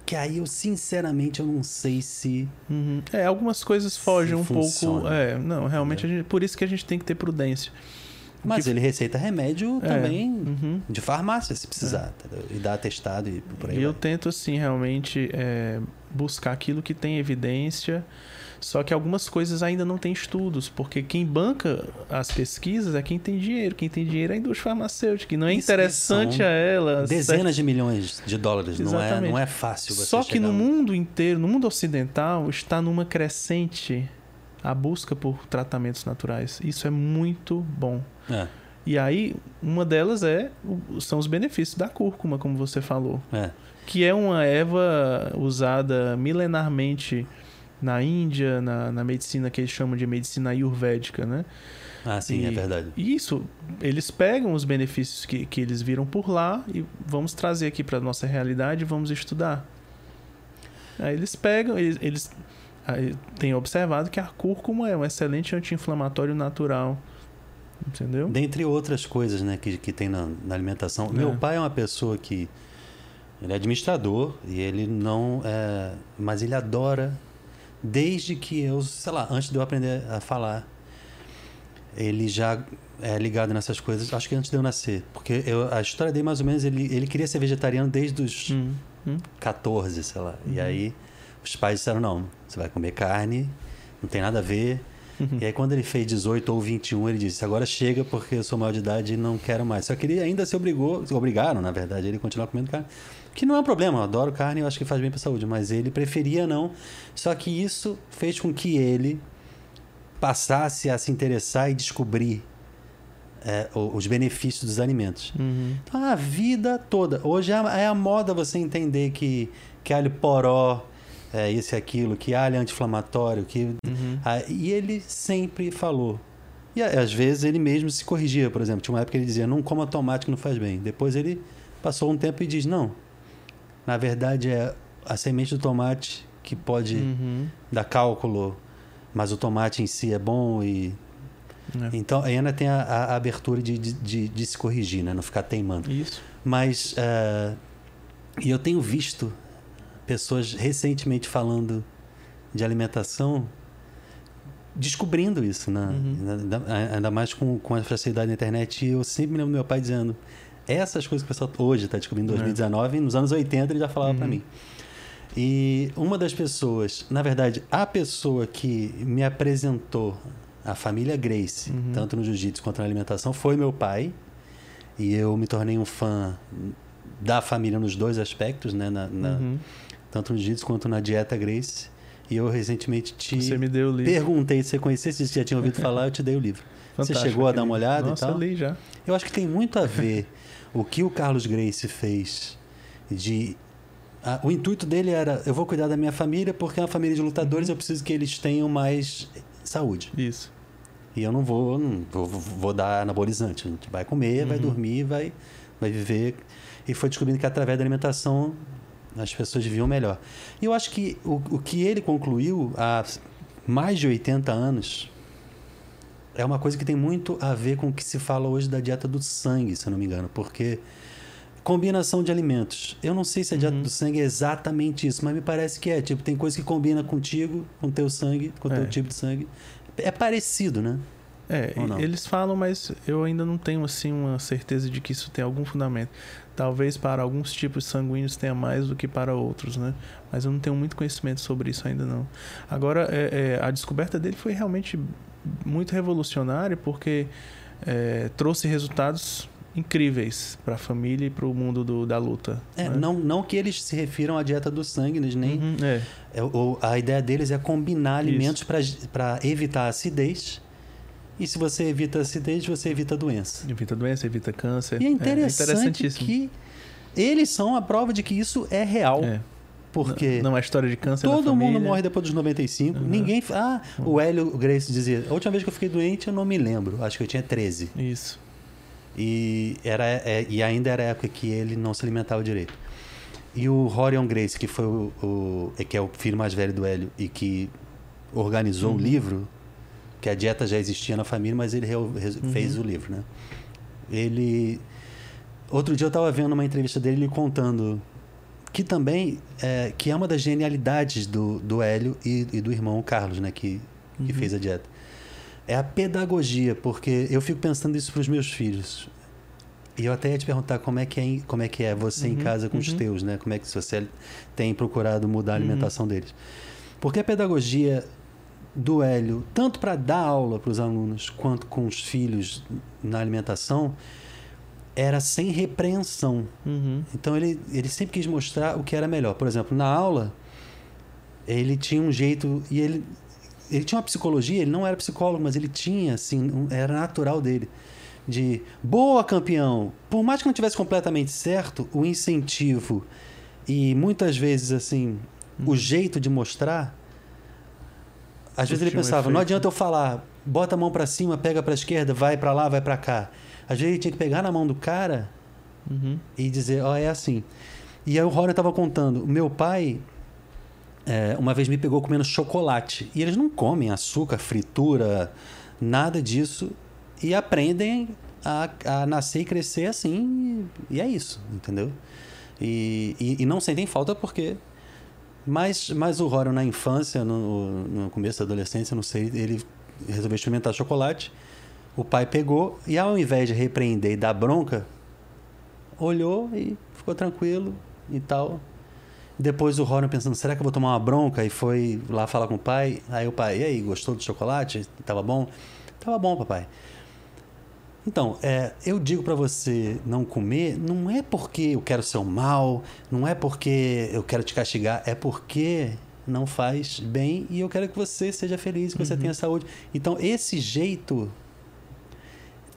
A: Que aí eu, sinceramente, eu não sei se.
B: Uhum. É, algumas coisas fogem um
A: funciona.
B: pouco. É, não, realmente, a gente- por isso que a gente tem que ter prudência.
A: Mas
B: que-
A: ele receita remédio
B: É,
A: também
B: uhum.
A: de farmácia, se precisar. entendeu? E dá atestado e por aí.
B: E eu
A: vai.
B: tento, assim, realmente é, buscar aquilo que tem evidência. Só que algumas coisas ainda não tem estudos, porque quem banca as pesquisas é quem tem dinheiro. Quem tem dinheiro é a indústria farmacêutica. E não é
A: Isso,
B: interessante a ela.
A: Dezenas de milhões de dólares. Não é,
B: Exatamente.
A: não é fácil você
B: Só que no mundo inteiro, no mundo ocidental, está numa crescente a busca por tratamentos naturais. Isso é muito bom.
A: É,
B: E aí, uma delas é são os benefícios da cúrcuma, como você falou,
A: é.
B: que é uma erva usada milenarmente na Índia, na, na medicina que eles chamam de medicina ayurvédica, né?
A: Ah, sim,
B: E-
A: é verdade.
B: E isso, eles pegam os benefícios que, que eles viram por lá e vamos trazer aqui para nossa realidade e vamos estudar. Aí eles pegam, eles, eles têm observado que a cúrcuma é um excelente anti-inflamatório natural. Entendeu?
A: Dentre outras coisas né, que, que tem na, na alimentação.
B: É.
A: Meu pai é uma pessoa que. Ele é administrador e ele não. É, mas ele adora. Desde que eu, sei lá, antes de eu aprender a falar, ele já é ligado nessas coisas. Acho que antes de eu nascer. Porque eu, a história dele, mais ou menos, ele, ele queria ser vegetariano desde os
B: Hum, hum. 14,
A: 14, sei lá. E
B: Uhum.
A: aí os pais disseram: não, você vai comer carne, não tem nada a ver.
B: Uhum.
A: E aí, quando ele fez 18 ou 21, ele disse: agora chega porque eu sou maior de idade e não quero mais. Só que ele ainda se obrigou, se obrigaram, na verdade, ele continuar comendo carne. Que não é um problema, eu adoro carne eu acho que faz bem para a saúde, mas ele preferia não. Só que isso fez com que ele passasse a se interessar e descobrir é, os benefícios dos alimentos.
B: Uhum.
A: Então, a vida toda. Hoje é a, é moda você entender que, que alho poró é isso e aquilo, que alho é anti-inflamatório, que
B: Uhum.
A: ah, e ele sempre falou. E às vezes ele mesmo se corrigia, por exemplo. Tinha uma época que ele dizia: não coma tomate que não faz bem. Depois ele passou um tempo e diz: não. Na verdade é a semente do tomate que pode
B: Uhum.
A: dar cálculo, mas o tomate em si é bom e.
B: É.
A: Então ainda tem a, a abertura de, de, de- de se corrigir, né? não ficar teimando.
B: Isso.
A: Mas. eh, e eu tenho visto pessoas recentemente falando de alimentação descobrindo isso, né?
B: Uhum.
A: Ainda, ainda mais com, com a facilidade da internet. E eu sempre me lembro do meu pai dizendo: essas coisas que o pessoal hoje está descobrindo em
B: É.
A: 2019, nos anos 80 ele já falava para
B: Uhum.
A: mim. E uma das pessoas, na verdade, a pessoa que me apresentou a família Grace,
B: Uhum.
A: tanto no jiu-jitsu quanto na alimentação, foi meu pai. E eu me tornei um fã da família nos dois aspectos, né? Na, na-
B: Uhum.
A: Tanto no jiu-jitsu quanto na dieta Grace. E eu recentemente te
B: Você me deu o livro.
A: perguntei se você conhecia, se você já tinha ouvido falar, eu te dei o livro.
B: Fantástico
A: chegou a dar uma olhada e
B: Nossa,
A: tal?
B: eu li já.
A: Eu acho que tem muito a ver o que o Carlos Grace fez de. ah, o intuito dele era: eu vou cuidar da minha família porque é uma família de lutadores,
B: Uhum.
A: eu preciso que eles tenham mais saúde.
B: Isso.
A: E eu não vou, não vou, vou dar anabolizante. A gente vai comer, vai
B: Uhum.
A: dormir, vai, vai viver. E foi descobrindo que através da alimentação as pessoas viviam melhor. E eu acho que o, o que ele concluiu há mais de 80 anos é uma coisa que tem muito a ver com o que se fala hoje da dieta do sangue, se eu não me engano. Porque combinação de alimentos. Eu não sei se a dieta
B: Uhum.
A: do sangue é exatamente isso, mas me parece que é. Tipo, tem coisa que combina contigo, com teu sangue, com teu
B: É.
A: tipo de sangue. É parecido, né?
B: É, eles falam, mas eu ainda não tenho assim uma certeza de que isso tem algum fundamento. Talvez para alguns tipos sanguíneos tenha mais do que para outros, né? Mas eu não tenho muito conhecimento sobre isso ainda não. Agora, é, é, a descoberta dele foi realmente muito revolucionária porque é, trouxe resultados incríveis para a família e para o mundo do, da luta.
A: É,
B: né?
A: não, não que eles se refiram à dieta do sangue, eles nem.
B: Uhum, é.
A: É, o- a ideia deles é combinar alimentos para evitar acidez. E se você evita acidez, você evita doença.
B: Evita doença, evita câncer.
A: E é interessante
B: interessantíssimo.
A: que eles são a prova de que isso é real.
B: É.
A: Porque
B: Não é história de câncer
A: todo mundo morre depois dos 95.
B: Uhum.
A: Ninguém. Ah, o Hélio Grace dizia: a última vez que eu fiquei doente, eu não me lembro. Acho que eu tinha 13.
B: Isso.
A: E, era, é, e ainda era a época que ele não se alimentava direito. E o Rorion Grace, que foi o, o- que é o filho mais velho do Hélio e que organizou
B: Uhum.
A: o livro, que a dieta já existia na família, mas ele reu- res-
B: Uhum.
A: fez o livro, né? Ele outro dia eu estava vendo uma entrevista dele ele contando que também é, que é uma das genialidades do, do Hélio e, e do irmão Carlos, né, que, que
B: Uhum.
A: fez a dieta. É a pedagogia, porque eu fico pensando isso para os meus filhos. E eu até ia te perguntar como é que é, em- como é, que é você em
B: Uhum,
A: casa com os
B: uhum.
A: teus, né? Como é que você tem procurado mudar a
B: Uhum.
A: alimentação deles. Porque a pedagogia do Hélio, tanto para dar aula para os alunos quanto com os filhos na alimentação, era sem repreensão.
B: Uhum.
A: Então ele, ele sempre quis mostrar o que era melhor. Por exemplo, na aula, ele tinha um jeito. E ele, ele tinha uma psicologia, ele não era psicólogo, mas ele tinha, assim, um- era natural dele. De boa campeão. Por mais que não tivesse completamente certo, o incentivo e muitas vezes, assim, o jeito de mostrar. Às vezes ele
B: Surtiu um
A: pensava, não adianta eu falar, bota a mão pra cima, pega pra esquerda, vai pra lá, vai pra cá. Às vezes ele tinha que pegar na mão do cara
B: Uhum.
A: e dizer, ó, é assim. E aí o Rony estava contando, meu pai é, uma vez me pegou comendo chocolate. E eles não comem açúcar, fritura, nada disso. E aprendem a, a nascer e crescer assim. E, e é isso, entendeu? E, e, e não sentem falta porque... Mas, mas o Rony na infância, no, no começo da adolescência, não sei, ele resolveu experimentar chocolate. O pai pegou e ao invés de repreender e dar bronca, olhou e ficou tranquilo e tal. Depois o Rony pensando, será que eu vou tomar uma bronca? E foi lá falar com o pai. Aí o pai, e aí, gostou do chocolate? Tava bom? Tava bom, papai. Então, é, eu digo pra você não comer, não é porque eu quero ser mal, não é porque eu quero te castigar, é porque não faz bem e eu quero que você seja feliz, que você
B: Uhum.
A: tenha saúde. Então, esse jeito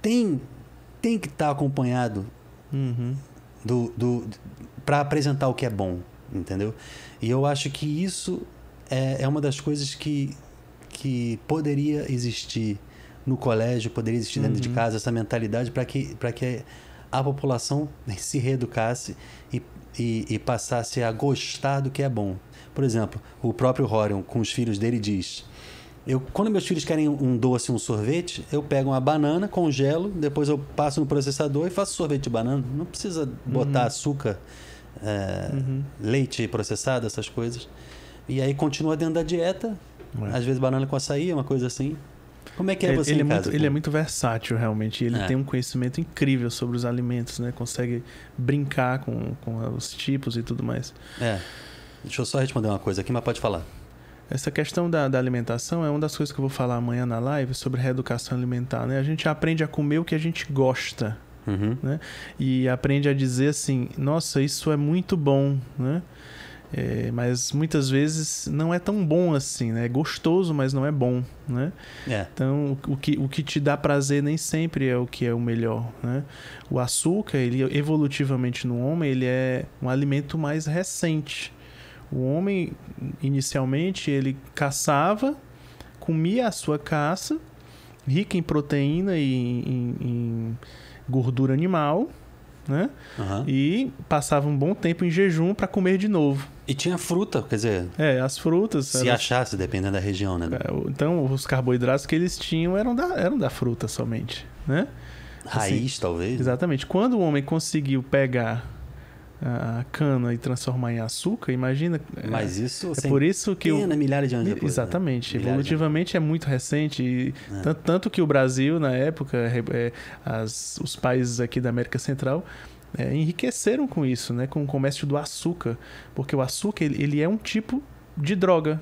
A: tem, tem que estar acompanhado
B: Uhum.
A: do, do para apresentar o que é bom, entendeu? E eu acho que isso é, é uma das coisas que, que poderia existir no colégio, poderia existir dentro de
B: Uhum.
A: casa, essa mentalidade para que, para que a população se reeducasse e, e, e passasse a gostar do que é bom. Por exemplo, o próprio Horion, com os filhos dele, diz: eu, quando meus filhos querem um doce, um sorvete, eu pego uma banana, congelo, depois eu passo no processador e faço sorvete de banana. Não precisa botar
B: Uhum.
A: açúcar, é,
B: Uhum.
A: leite processado, essas coisas. E aí continua dentro da dieta.
B: É.
A: Às vezes banana com açaí, uma coisa assim. Como é que é
B: Ele-
A: você
B: ele, é muito, ele é muito versátil, realmente. Ele
A: É.
B: tem um conhecimento incrível sobre os alimentos, né? Consegue brincar com, com os tipos e tudo mais.
A: É. Deixa eu só responder uma coisa aqui, mas pode falar.
B: Essa questão da, da alimentação é uma das coisas que eu vou falar amanhã na live sobre reeducação alimentar, né? A gente aprende a comer o que a gente gosta
A: Uhum.
B: e aprende a dizer assim, nossa, isso é muito bom, né? É, mas muitas vezes não é tão bom assim, né? É gostoso, mas não é bom, né?
A: É.
B: Então, o que, o que te dá prazer nem sempre é o que é o melhor, né? O açúcar, ele evolutivamente no homem, ele é um alimento mais recente. O homem, inicialmente, ele caçava, comia a sua caça, rica em proteína e em, em gordura animal, né?
A: Aham.
B: E passava um bom tempo em jejum para comer de novo.
A: E tinha fruta, quer dizer,
B: É, as frutas.
A: se
B: elas-
A: achasse, dependendo da região, né?
B: é, Então, os carboidratos que eles tinham eram da, eram da fruta somente, né?
A: Raiz, talvez.
B: Exatamente. Quando o homem conseguiu pegar a cana e transformar em açúcar, imagina. é-
A: Mas isso
B: é por isso que o,
A: pena, milhares de anos depois. né?
B: Exatamente.
A: De
B: Evolutivamente é muito recente. e
A: É.
B: Tanto, tanto que o Brasil, na época, é, as- os países aqui da América Central é, enriqueceram com isso, né? Com o comércio do açúcar. Porque o açúcar, ele, ele é um tipo de droga.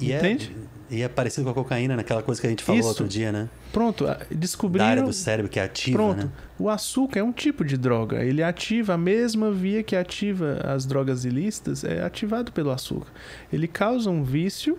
A: E é-
B: Entende?
A: E é parecido com a cocaína, naquela coisa que a gente falou
B: Isso.
A: outro dia, né?
B: Pronto, a-
A: Da
B: descobriram.
A: área do cérebro que é ativa,
B: Pronto.
A: né?
B: O açúcar é um tipo de droga. Ele ativa a mesma via que ativa as drogas ilícitas, é ativado pelo açúcar. Ele causa um vício.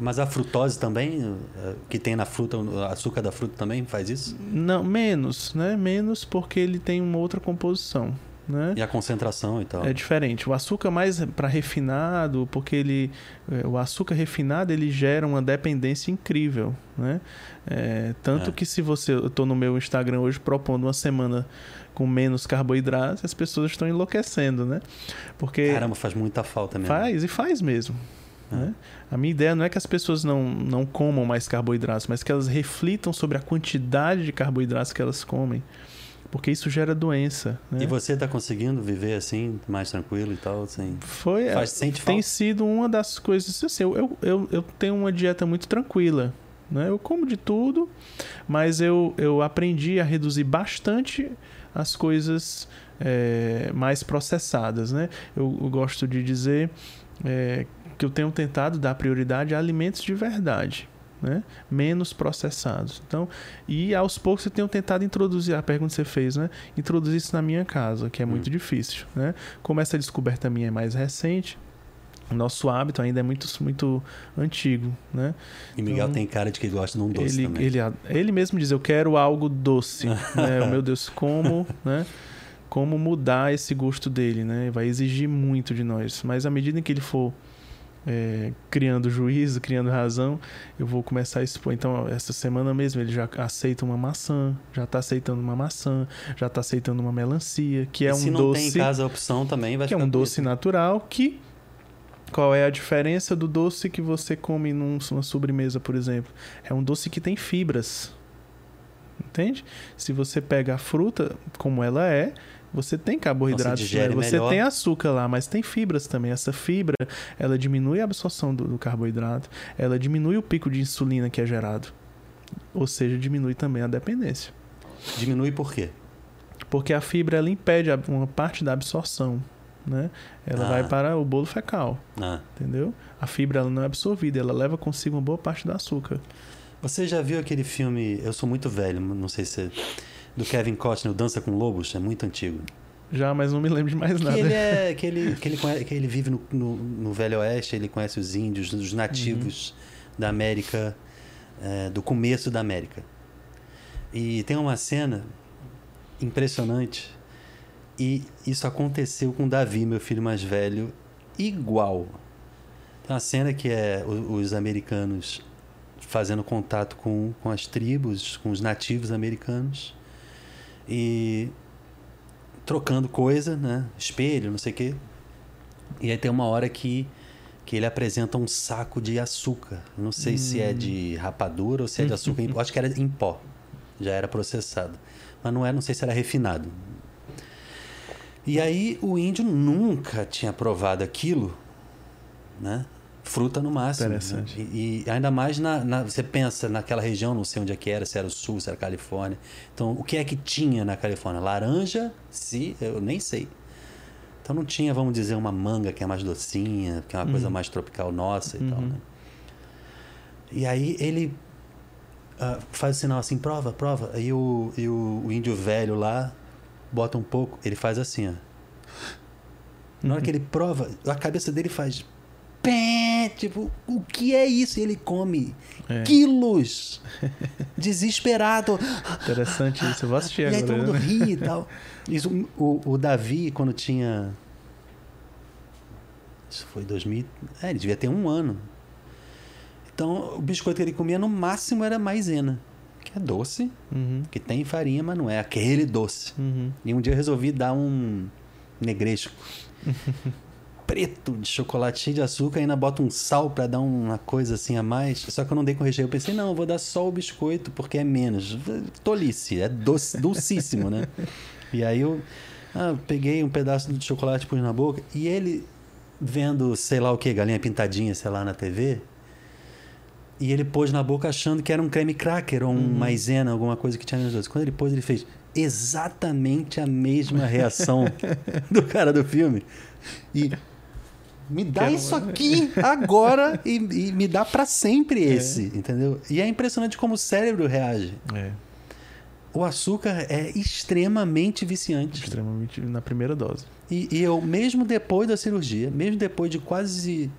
A: Mas a frutose também, eh, que tem na fruta, o açúcar da fruta também faz isso?
B: Não, menos, né? Menos porque ele tem uma outra composição. Né?
A: E a concentração e tal.
B: É diferente. O açúcar mais para refinado, porque ele, é, o açúcar refinado ele gera uma dependência incrível, né? É, tanto
A: É.
B: que se você, eu tô no meu Instagram hoje propondo uma semana com menos carboidratos, as pessoas estão enlouquecendo, né? Porque
A: Caramba, faz muita falta mesmo.
B: faz e faz mesmo.
A: É.
B: né? A minha ideia não é que as pessoas não, não comam mais carboidratos, mas que elas reflitam sobre a quantidade de carboidratos que elas comem. Porque isso gera doença. Né?
A: E você tá conseguindo viver assim, mais tranquilo e tal, sem...
B: Foi,
A: Faz- sente
B: tem
A: falta?
B: sido uma das coisas assim, eu, eu, eu, eu tenho uma dieta muito tranquila, né? Eu como de tudo, mas eu, eu aprendi a reduzir bastante as coisas é, mais processadas, né? Eu, eu gosto de dizer é, que eu tenho tentado dar prioridade a alimentos de verdade. Né? menos processados. Então, e aos poucos eu tenho tentado introduzir a pergunta que você fez, né? Introduzir isso na minha casa, que é muito
A: Hum.
B: difícil, né? Como essa descoberta minha é mais recente, o nosso hábito ainda é muito, muito antigo, né?
A: E Miguel
B: Então,
A: tem cara de que gosta de um doce
B: Ele,
A: também.
B: ele, ele mesmo diz, eu quero algo doce. né? Meu Deus, como, né? Como mudar esse gosto dele, né? Vai exigir muito de nós. Mas à medida em que ele for é, criando juízo, criando razão, eu vou começar a expor. Então, essa semana mesmo, ele já aceita uma maçã, já tá aceitando uma maçã, já tá aceitando uma melancia, que é
A: e
B: um
A: se não
B: doce
A: tem em casa a opção também, vai
B: que é um doce natural que qual é a diferença do doce que você come num- numa sobremesa, por exemplo? É um doce que tem fibras. Entende? Se você pega a fruta como ela é, você tem carboidratos,
A: Então, digere
B: né? você tem açúcar lá, mas tem fibras também. Essa fibra, ela diminui a absorção do, do carboidrato, ela diminui o pico de insulina que é gerado. Ou seja, diminui também a dependência.
A: Diminui por quê?
B: Porque a fibra ela impede uma parte da absorção, né? Ela
A: Ah.
B: vai para o bolo fecal,
A: Ah.
B: entendeu? A fibra ela não é absorvida, ela leva consigo uma boa parte do açúcar.
A: Você já viu aquele filme, eu sou muito velho, não sei se... Do Kevin Costner, o Dança com Lobos, é muito antigo.
B: Já, mas não me lembro de mais
A: Que
B: nada.
A: ele, é, que, ele, que, ele conhe- que ele vive no, no, no Velho Oeste, ele conhece os índios, os nativos
B: Uhum.
A: da América, é, do começo da América. E tem uma cena impressionante, e isso aconteceu com Davi, meu filho mais velho, igual. Tem uma cena que é os americanos fazendo contato com, com as tribos, com os nativos americanos, e trocando coisa, né? Espelho, não sei o quê. E aí tem uma hora que, que ele apresenta um saco de açúcar. Não sei se é de rapadura ou se é de açúcar em pó. Acho que era em pó. Já era processado. Mas não é, não sei se era refinado. E aí o índio nunca tinha provado aquilo, né? Fruta no máximo. né?
B: Interessante.
A: E, e ainda mais na, na- Você pensa naquela região, não sei onde é que era, se era o sul, se era a Califórnia. Então, o que é que tinha na Califórnia? Laranja, se eu nem sei. Então não tinha, vamos dizer, uma manga que é mais docinha, que é uma coisa mais tropical nossa e tal,
B: Uhum.
A: né? E aí ele ah, faz o sinal assim, prova, prova. Aí o, e o, o índio velho lá bota um pouco, ele faz assim, ó. Na hora que ele prova, a cabeça dele faz. Pé, tipo, o que é isso? E ele come
B: É.
A: quilos. Desesperado.
B: Interessante isso. Eu vou assistir
A: E aí todo
B: agora.
A: mundo
B: né?
A: ri e tal. Isso, o, o Davi, quando tinha. Isso foi 2000. É, ele devia ter um ano. Então, o biscoito que ele comia no máximo era maisena, que é doce,
B: Uhum,
A: que tem farinha, mas não é aquele doce.
B: uhum.
A: E um dia eu resolvi dar um negresco preto de chocolate cheio de açúcar e ainda bota um sal pra dar uma coisa assim a mais. Só que eu não dei com recheio. Eu pensei, não, eu vou dar só o biscoito porque é menos. Tolice, é doce, dulcíssimo, né? E aí eu ah, peguei um pedaço de chocolate pus na boca e ele vendo, sei lá o que, galinha pintadinha, sei lá, na TV. E ele pôs na boca achando que era um creme cracker ou um maisena, alguma coisa que tinha nos dois. Quando ele pôs, ele fez exatamente a mesma reação do cara do filme. E Me dá
B: Quero-
A: isso aqui agora e, e me dá pra sempre esse, entendeu? E é impressionante como o cérebro reage.
B: É,
A: O açúcar é extremamente viciante.
B: extremamente na primeira dose.
A: E, e eu, mesmo depois da cirurgia, mesmo depois de quase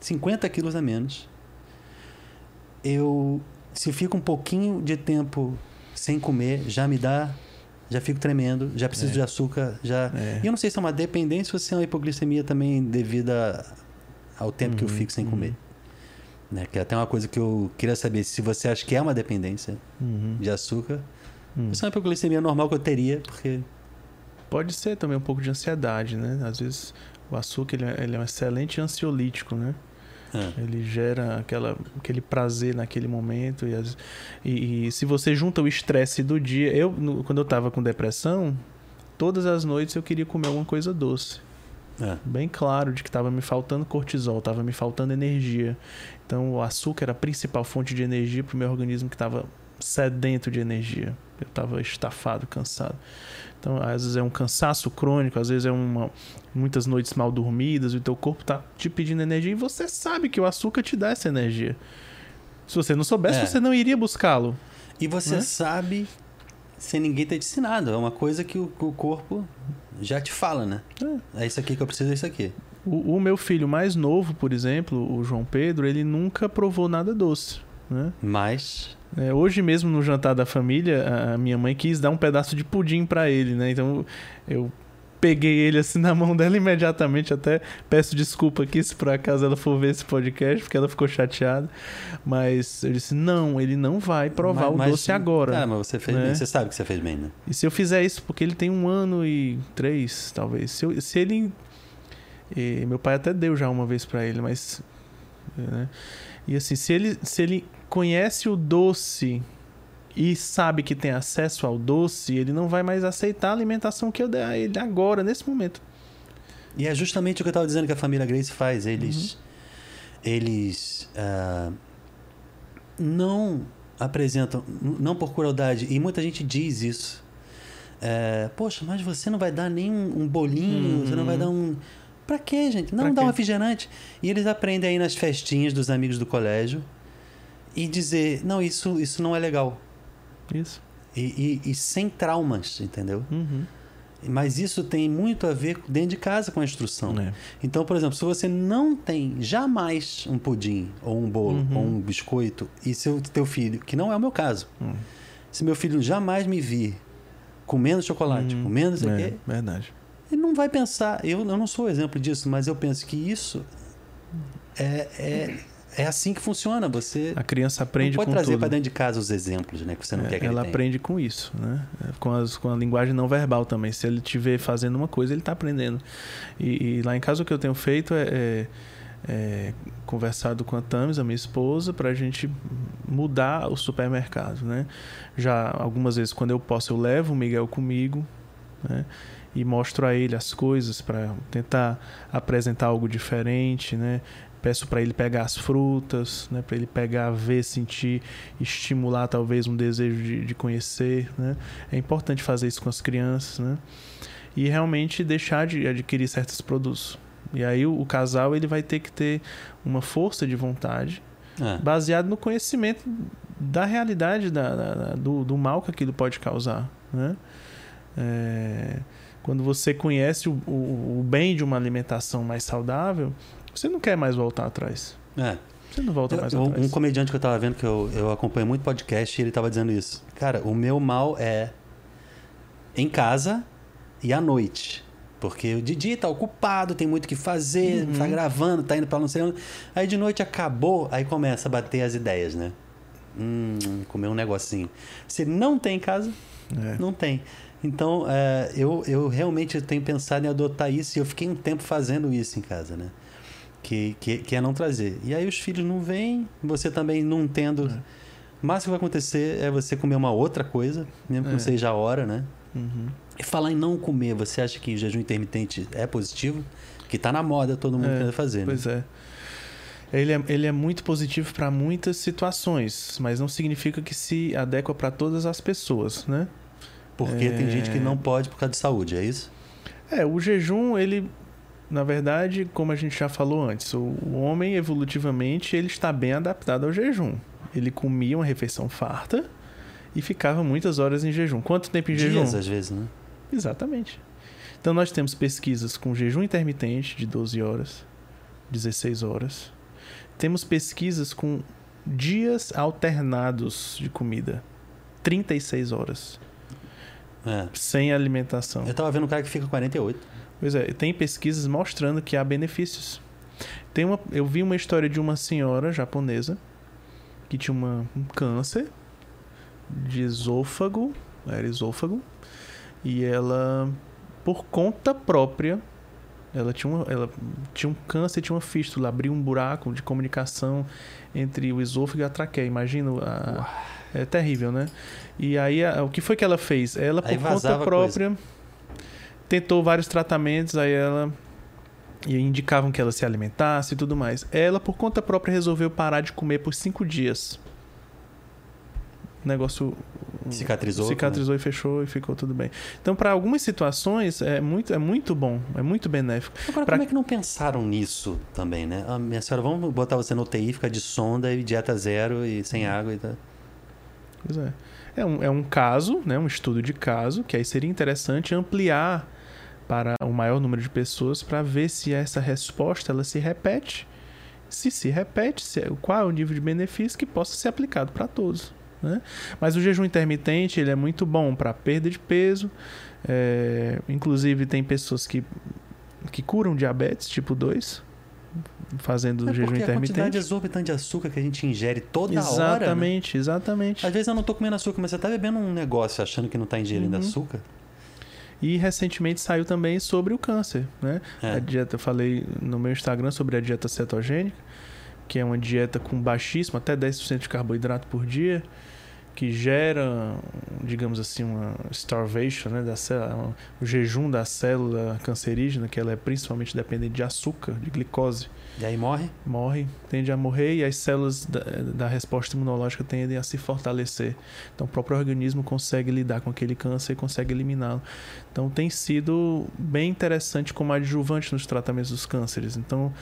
A: 50 quilos a menos, eu, se fico um pouquinho de tempo sem comer, já me dá, já fico tremendo, já preciso
B: É.
A: de açúcar, já.
B: É.
A: E eu não sei se é uma dependência ou se é uma hipoglicemia também devida ao tempo que eu
B: Uhum,
A: fico sem
B: uhum.
A: comer. Né? Que é até uma coisa que eu queria saber, se você acha que é uma dependência
B: Uhum.
A: de açúcar,
B: Hum.
A: isso é uma hipoglicemia normal que eu teria, porque
B: Pode ser também um pouco de ansiedade, né? Às vezes o açúcar ele é, ele é um excelente ansiolítico, né?
A: É,
B: Ele gera aquela, aquele prazer naquele momento. E, as- e- e se você junta o estresse do dia. Eu, no- quando eu tava com depressão, todas as noites eu queria comer alguma coisa doce.
A: é.
B: Bem claro de que estava me faltando cortisol, estava me faltando energia. Então o açúcar era a principal fonte de energia para o meu organismo que estava sedento de energia. Eu estava estafado, cansado. Então, às vezes é um cansaço crônico, às vezes é uma, muitas noites mal dormidas, o teu corpo tá te pedindo energia e você sabe que o açúcar te dá essa energia. Se você não soubesse,
A: É.
B: você não iria buscá-lo.
A: E você
B: Né?
A: sabe sem ninguém ter te ensinado. É uma coisa que o, o corpo já te fala, né? É. isso aqui que eu preciso, é isso aqui.
B: O, o meu filho mais novo, por exemplo, o João Pedro, ele nunca provou nada doce. Né?
A: Mas.
B: É, hoje mesmo no jantar da família, a- minha mãe quis dar um pedaço de pudim pra ele, né? Então eu peguei ele assim na mão dela imediatamente, até peço desculpa aqui se por acaso ela for ver esse podcast, porque ela ficou chateada. Mas eu disse: "Não, ele não vai provar
A: mas-
B: o
A: mas-
B: doce agora".
A: Ah, mas você fez
B: né?
A: bem. Você sabe que você fez bem, né?
B: E se eu fizer isso, porque ele tem um ano e três, talvez. Se, eu- se ele. eh, meu pai até deu já uma vez pra ele, mas. né? E assim, se ele, se ele conhece o doce e sabe que tem acesso ao doce, ele não vai mais aceitar a alimentação que eu der a ele agora, nesse momento.
A: E é justamente o que eu estava dizendo que a família Grace faz. Eles. Eles. ah, não apresentam. Não por crueldade. E muita gente diz isso. É, Poxa, mas você não vai dar nem um, um bolinho, você não vai
B: Uhum.
A: dar um. Pra quê, gente? Não
B: Pra
A: dá um
B: quê?
A: refrigerante. E eles aprendem aí nas festinhas dos amigos do colégio e dizer: não, isso, isso não é legal.
B: Isso.
A: E, e- e sem traumas, entendeu?
B: Uhum.
A: Mas isso tem muito a ver dentro de casa com a instrução.
B: É.
A: Então, por exemplo, se você não tem jamais um pudim, ou um bolo,
B: Uhum.
A: ou um biscoito, e seu teu filho, que não é o meu caso,
B: Hum.
A: se meu filho jamais me vir comendo chocolate,
B: Uhum.
A: comendo isso aqui,
B: É, verdade.
A: ele não vai pensar. Eu, eu não sou exemplo disso, mas eu penso que isso é, é, é assim que funciona. Você
B: A criança aprende
A: não pode
B: com
A: trazer para dentro de casa os exemplos, né? Que você não
B: É,
A: quer que
B: ela
A: ele tenha.
B: aprende com isso, né? Com, as, com a linguagem não verbal também. Se ele te vê fazendo uma coisa, ele está aprendendo. E, e lá em casa o que eu tenho feito é, é- é conversado com a Tamis, a minha esposa, para a gente mudar o supermercado, né? Já algumas vezes quando eu posso eu levo o Miguel comigo, né? E mostro a ele as coisas para tentar apresentar algo diferente, né? Peço para ele pegar as frutas, né? Para ele pegar, ver, sentir estimular talvez um desejo de, de conhecer, né? É importante fazer isso com as crianças, né? E realmente deixar de adquirir certos produtos. E aí o, o casal ele vai ter que ter uma força de vontade
A: É.
B: baseado no conhecimento da realidade da, da- da- do, do mal que aquilo pode causar, né? É, quando você conhece o, o, o bem de uma alimentação mais saudável, você não quer mais voltar atrás.
A: É.
B: Você não volta mais
A: Eu-
B: atrás.
A: um comediante que eu tava vendo, que eu, eu acompanho muito podcast, e ele tava dizendo isso. Cara, o meu mal é em casa e à noite. Porque o Didi tá ocupado, tem muito o que fazer,
B: Uhum.
A: tá gravando, tá indo pra não sei onde. Aí de noite acabou, aí começa a bater as ideias, né? Hum, comer um negocinho. Se não tem em casa,
B: É.
A: não tem. Então, é, eu, eu realmente tenho pensado em adotar isso e eu fiquei um tempo fazendo isso em casa, né? Que, que, que é não trazer. E aí os filhos não vêm, você também não tendo.
B: É.
A: O máximo que vai acontecer é você comer uma outra coisa, mesmo que não
B: É.
A: seja a hora, né?
B: Uhum.
A: E falar em não comer, você acha que o jejum intermitente é positivo? Que tá na moda, todo mundo
B: É,
A: querendo fazer, né?
B: Pois é. Ele é, ele é muito positivo para muitas situações, mas não significa que se adequa para todas as pessoas, né?
A: Porque tem
B: É.
A: gente que não pode por causa de saúde, é isso?
B: É, o jejum, ele na verdade, como a gente já falou antes, o, homem evolutivamente ele está bem adaptado ao jejum. Ele comia uma refeição farta e ficava muitas horas em jejum. Quanto tempo em
A: Dias,
B: jejum?
A: às vezes, né?
B: Exatamente. Então nós temos pesquisas com jejum intermitente de 12 horas, 16 horas. Temos pesquisas com dias alternados de comida, 36 horas,
A: É.
B: sem alimentação.
A: Eu tava vendo um cara que fica 48.
B: Pois é, tem pesquisas mostrando que há benefícios. Tem uma, eu vi uma história de uma senhora japonesa que tinha uma, um câncer de esôfago, era esôfago, e ela, por conta própria, ela tinha, uma, ela tinha um câncer, tinha uma fístula, abriu um buraco de comunicação entre o esôfago e a traqueia. Imagina, a, é terrível, né? E aí, a- o que foi que ela fez? Ela, por conta própria, tentou vários tratamentos, aí ela. E indicavam que ela se alimentasse e tudo mais. Ela, por conta própria, resolveu parar de comer por cinco dias. O negócio
A: Cicatrizou.
B: cicatrizou e fechou e ficou tudo bem. Então, para algumas situações, é muito, é muito bom, é muito benéfico.
A: Agora,
B: Pra-
A: como é que não pensaram nisso também, né? Ah, minha senhora, vamos botar você no UTI, ficar de sonda e dieta zero e sem
B: Hum.
A: água e tal.
B: Pois é. É um, é um caso, né, um estudo de caso, que aí seria interessante ampliar para o maior número de pessoas para ver se essa resposta ela se repete. Se se repete, se, qual é o nível de benefício que possa ser aplicado para todos. Né? Mas o jejum intermitente ele é muito bom para perda de peso. é, inclusive, tem pessoas que, que curam diabetes tipo 2 fazendo
A: É
B: jejum
A: porque a quantidade
B: intermitente.
A: exorbitante de açúcar que a gente ingere toda hora. né?
B: Exatamente, exatamente.
A: Às vezes eu não tô comendo açúcar, mas você tá bebendo um negócio achando que não tá ingerindo
B: Uhum.
A: açúcar.
B: E recentemente saiu também sobre o câncer, né?
A: É.
B: A dieta, eu falei no meu Instagram sobre a dieta cetogênica, que é uma dieta com baixíssimo, até 10% de carboidrato por dia, que gera, digamos assim, uma starvation, né, da célula, o jejum da célula cancerígena, que ela é principalmente dependente de açúcar, de glicose.
A: E aí morre.
B: Morre, tende a morrer e as células da, da resposta imunológica tendem a se fortalecer. Então, o próprio organismo consegue lidar com aquele câncer e consegue eliminá-lo. Então, tem sido bem interessante como adjuvante nos tratamentos dos cânceres. Então,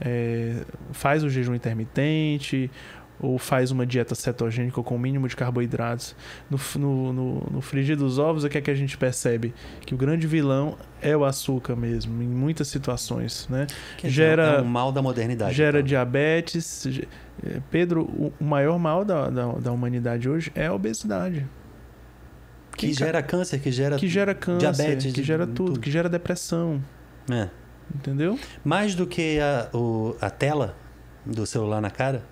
B: é, faz o jejum intermitente ou faz uma dieta cetogênica com o mínimo de carboidratos. No, no, no, no frigir dos ovos, o que é que a gente percebe? Que o grande vilão é o açúcar mesmo, em muitas situações, né?
A: Dizer,
B: Gera-
A: é um mal da modernidade.
B: gera
A: então.
B: diabetes. eh, Pedro, o maior mal da, da, da humanidade hoje é a obesidade.
A: Que
B: Quem ca-
A: gera câncer, que gera.
B: Que gera câncer,
A: diabetes,
B: que gera
A: tudo.
B: tudo, que gera depressão.
A: É.
B: Entendeu?
A: Mais do que a, o- a tela do celular na cara.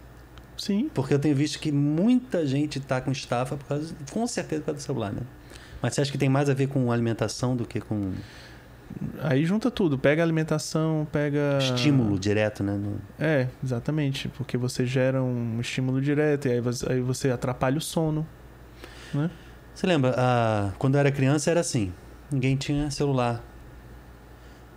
B: Sim.
A: Porque eu tenho visto que muita gente tá com estafa por causa, com certeza por causa do celular, né? Mas você acha que tem mais a ver com alimentação do que com
B: Aí junta tudo. Pega alimentação, pega.
A: estímulo direto, né? No-
B: É, exatamente. Porque você gera um estímulo direto e aí você, aí você atrapalha o sono. Né?
A: Você lembra, ah, quando eu era criança era assim, ninguém tinha celular.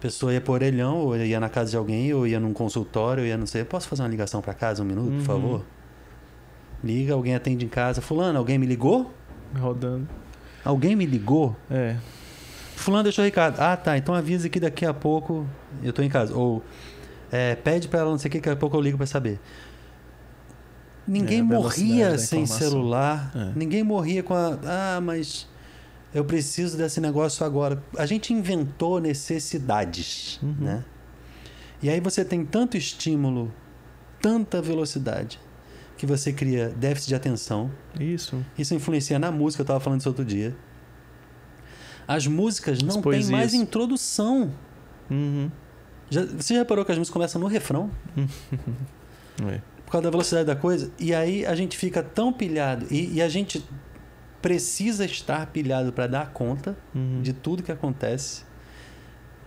A: Pessoa ia por orelhão, ou ia na casa de alguém, ou ia num consultório, ou ia não sei, posso fazer uma ligação para casa um minuto,
B: Uhum.
A: por favor? Liga, alguém atende em casa. Fulano, alguém me ligou?
B: Rodando.
A: Alguém me ligou?
B: É.
A: Fulano deixou recado. Ah, tá. Então avisa que daqui a pouco eu tô em casa. Ou é, pede pra ela não sei o que, daqui a pouco eu ligo pra saber. Ninguém
B: É,
A: morria sem celular.
B: É.
A: Ninguém morria com a. Ah, mas eu preciso desse negócio agora. A gente inventou necessidades,
B: Uhum.
A: né? E aí você tem tanto estímulo, tanta velocidade, que você cria déficit de atenção.
B: Isso.
A: Isso influencia na música, eu estava falando isso outro dia. As músicas não têm mais introdução.
B: Uhum.
A: Já, você já reparou que as músicas começam no refrão?
B: É.
A: Por causa da velocidade da coisa? E aí a gente fica tão pilhado. E, e a gente precisa estar pilhado para dar conta
B: Uhum.
A: de tudo que acontece.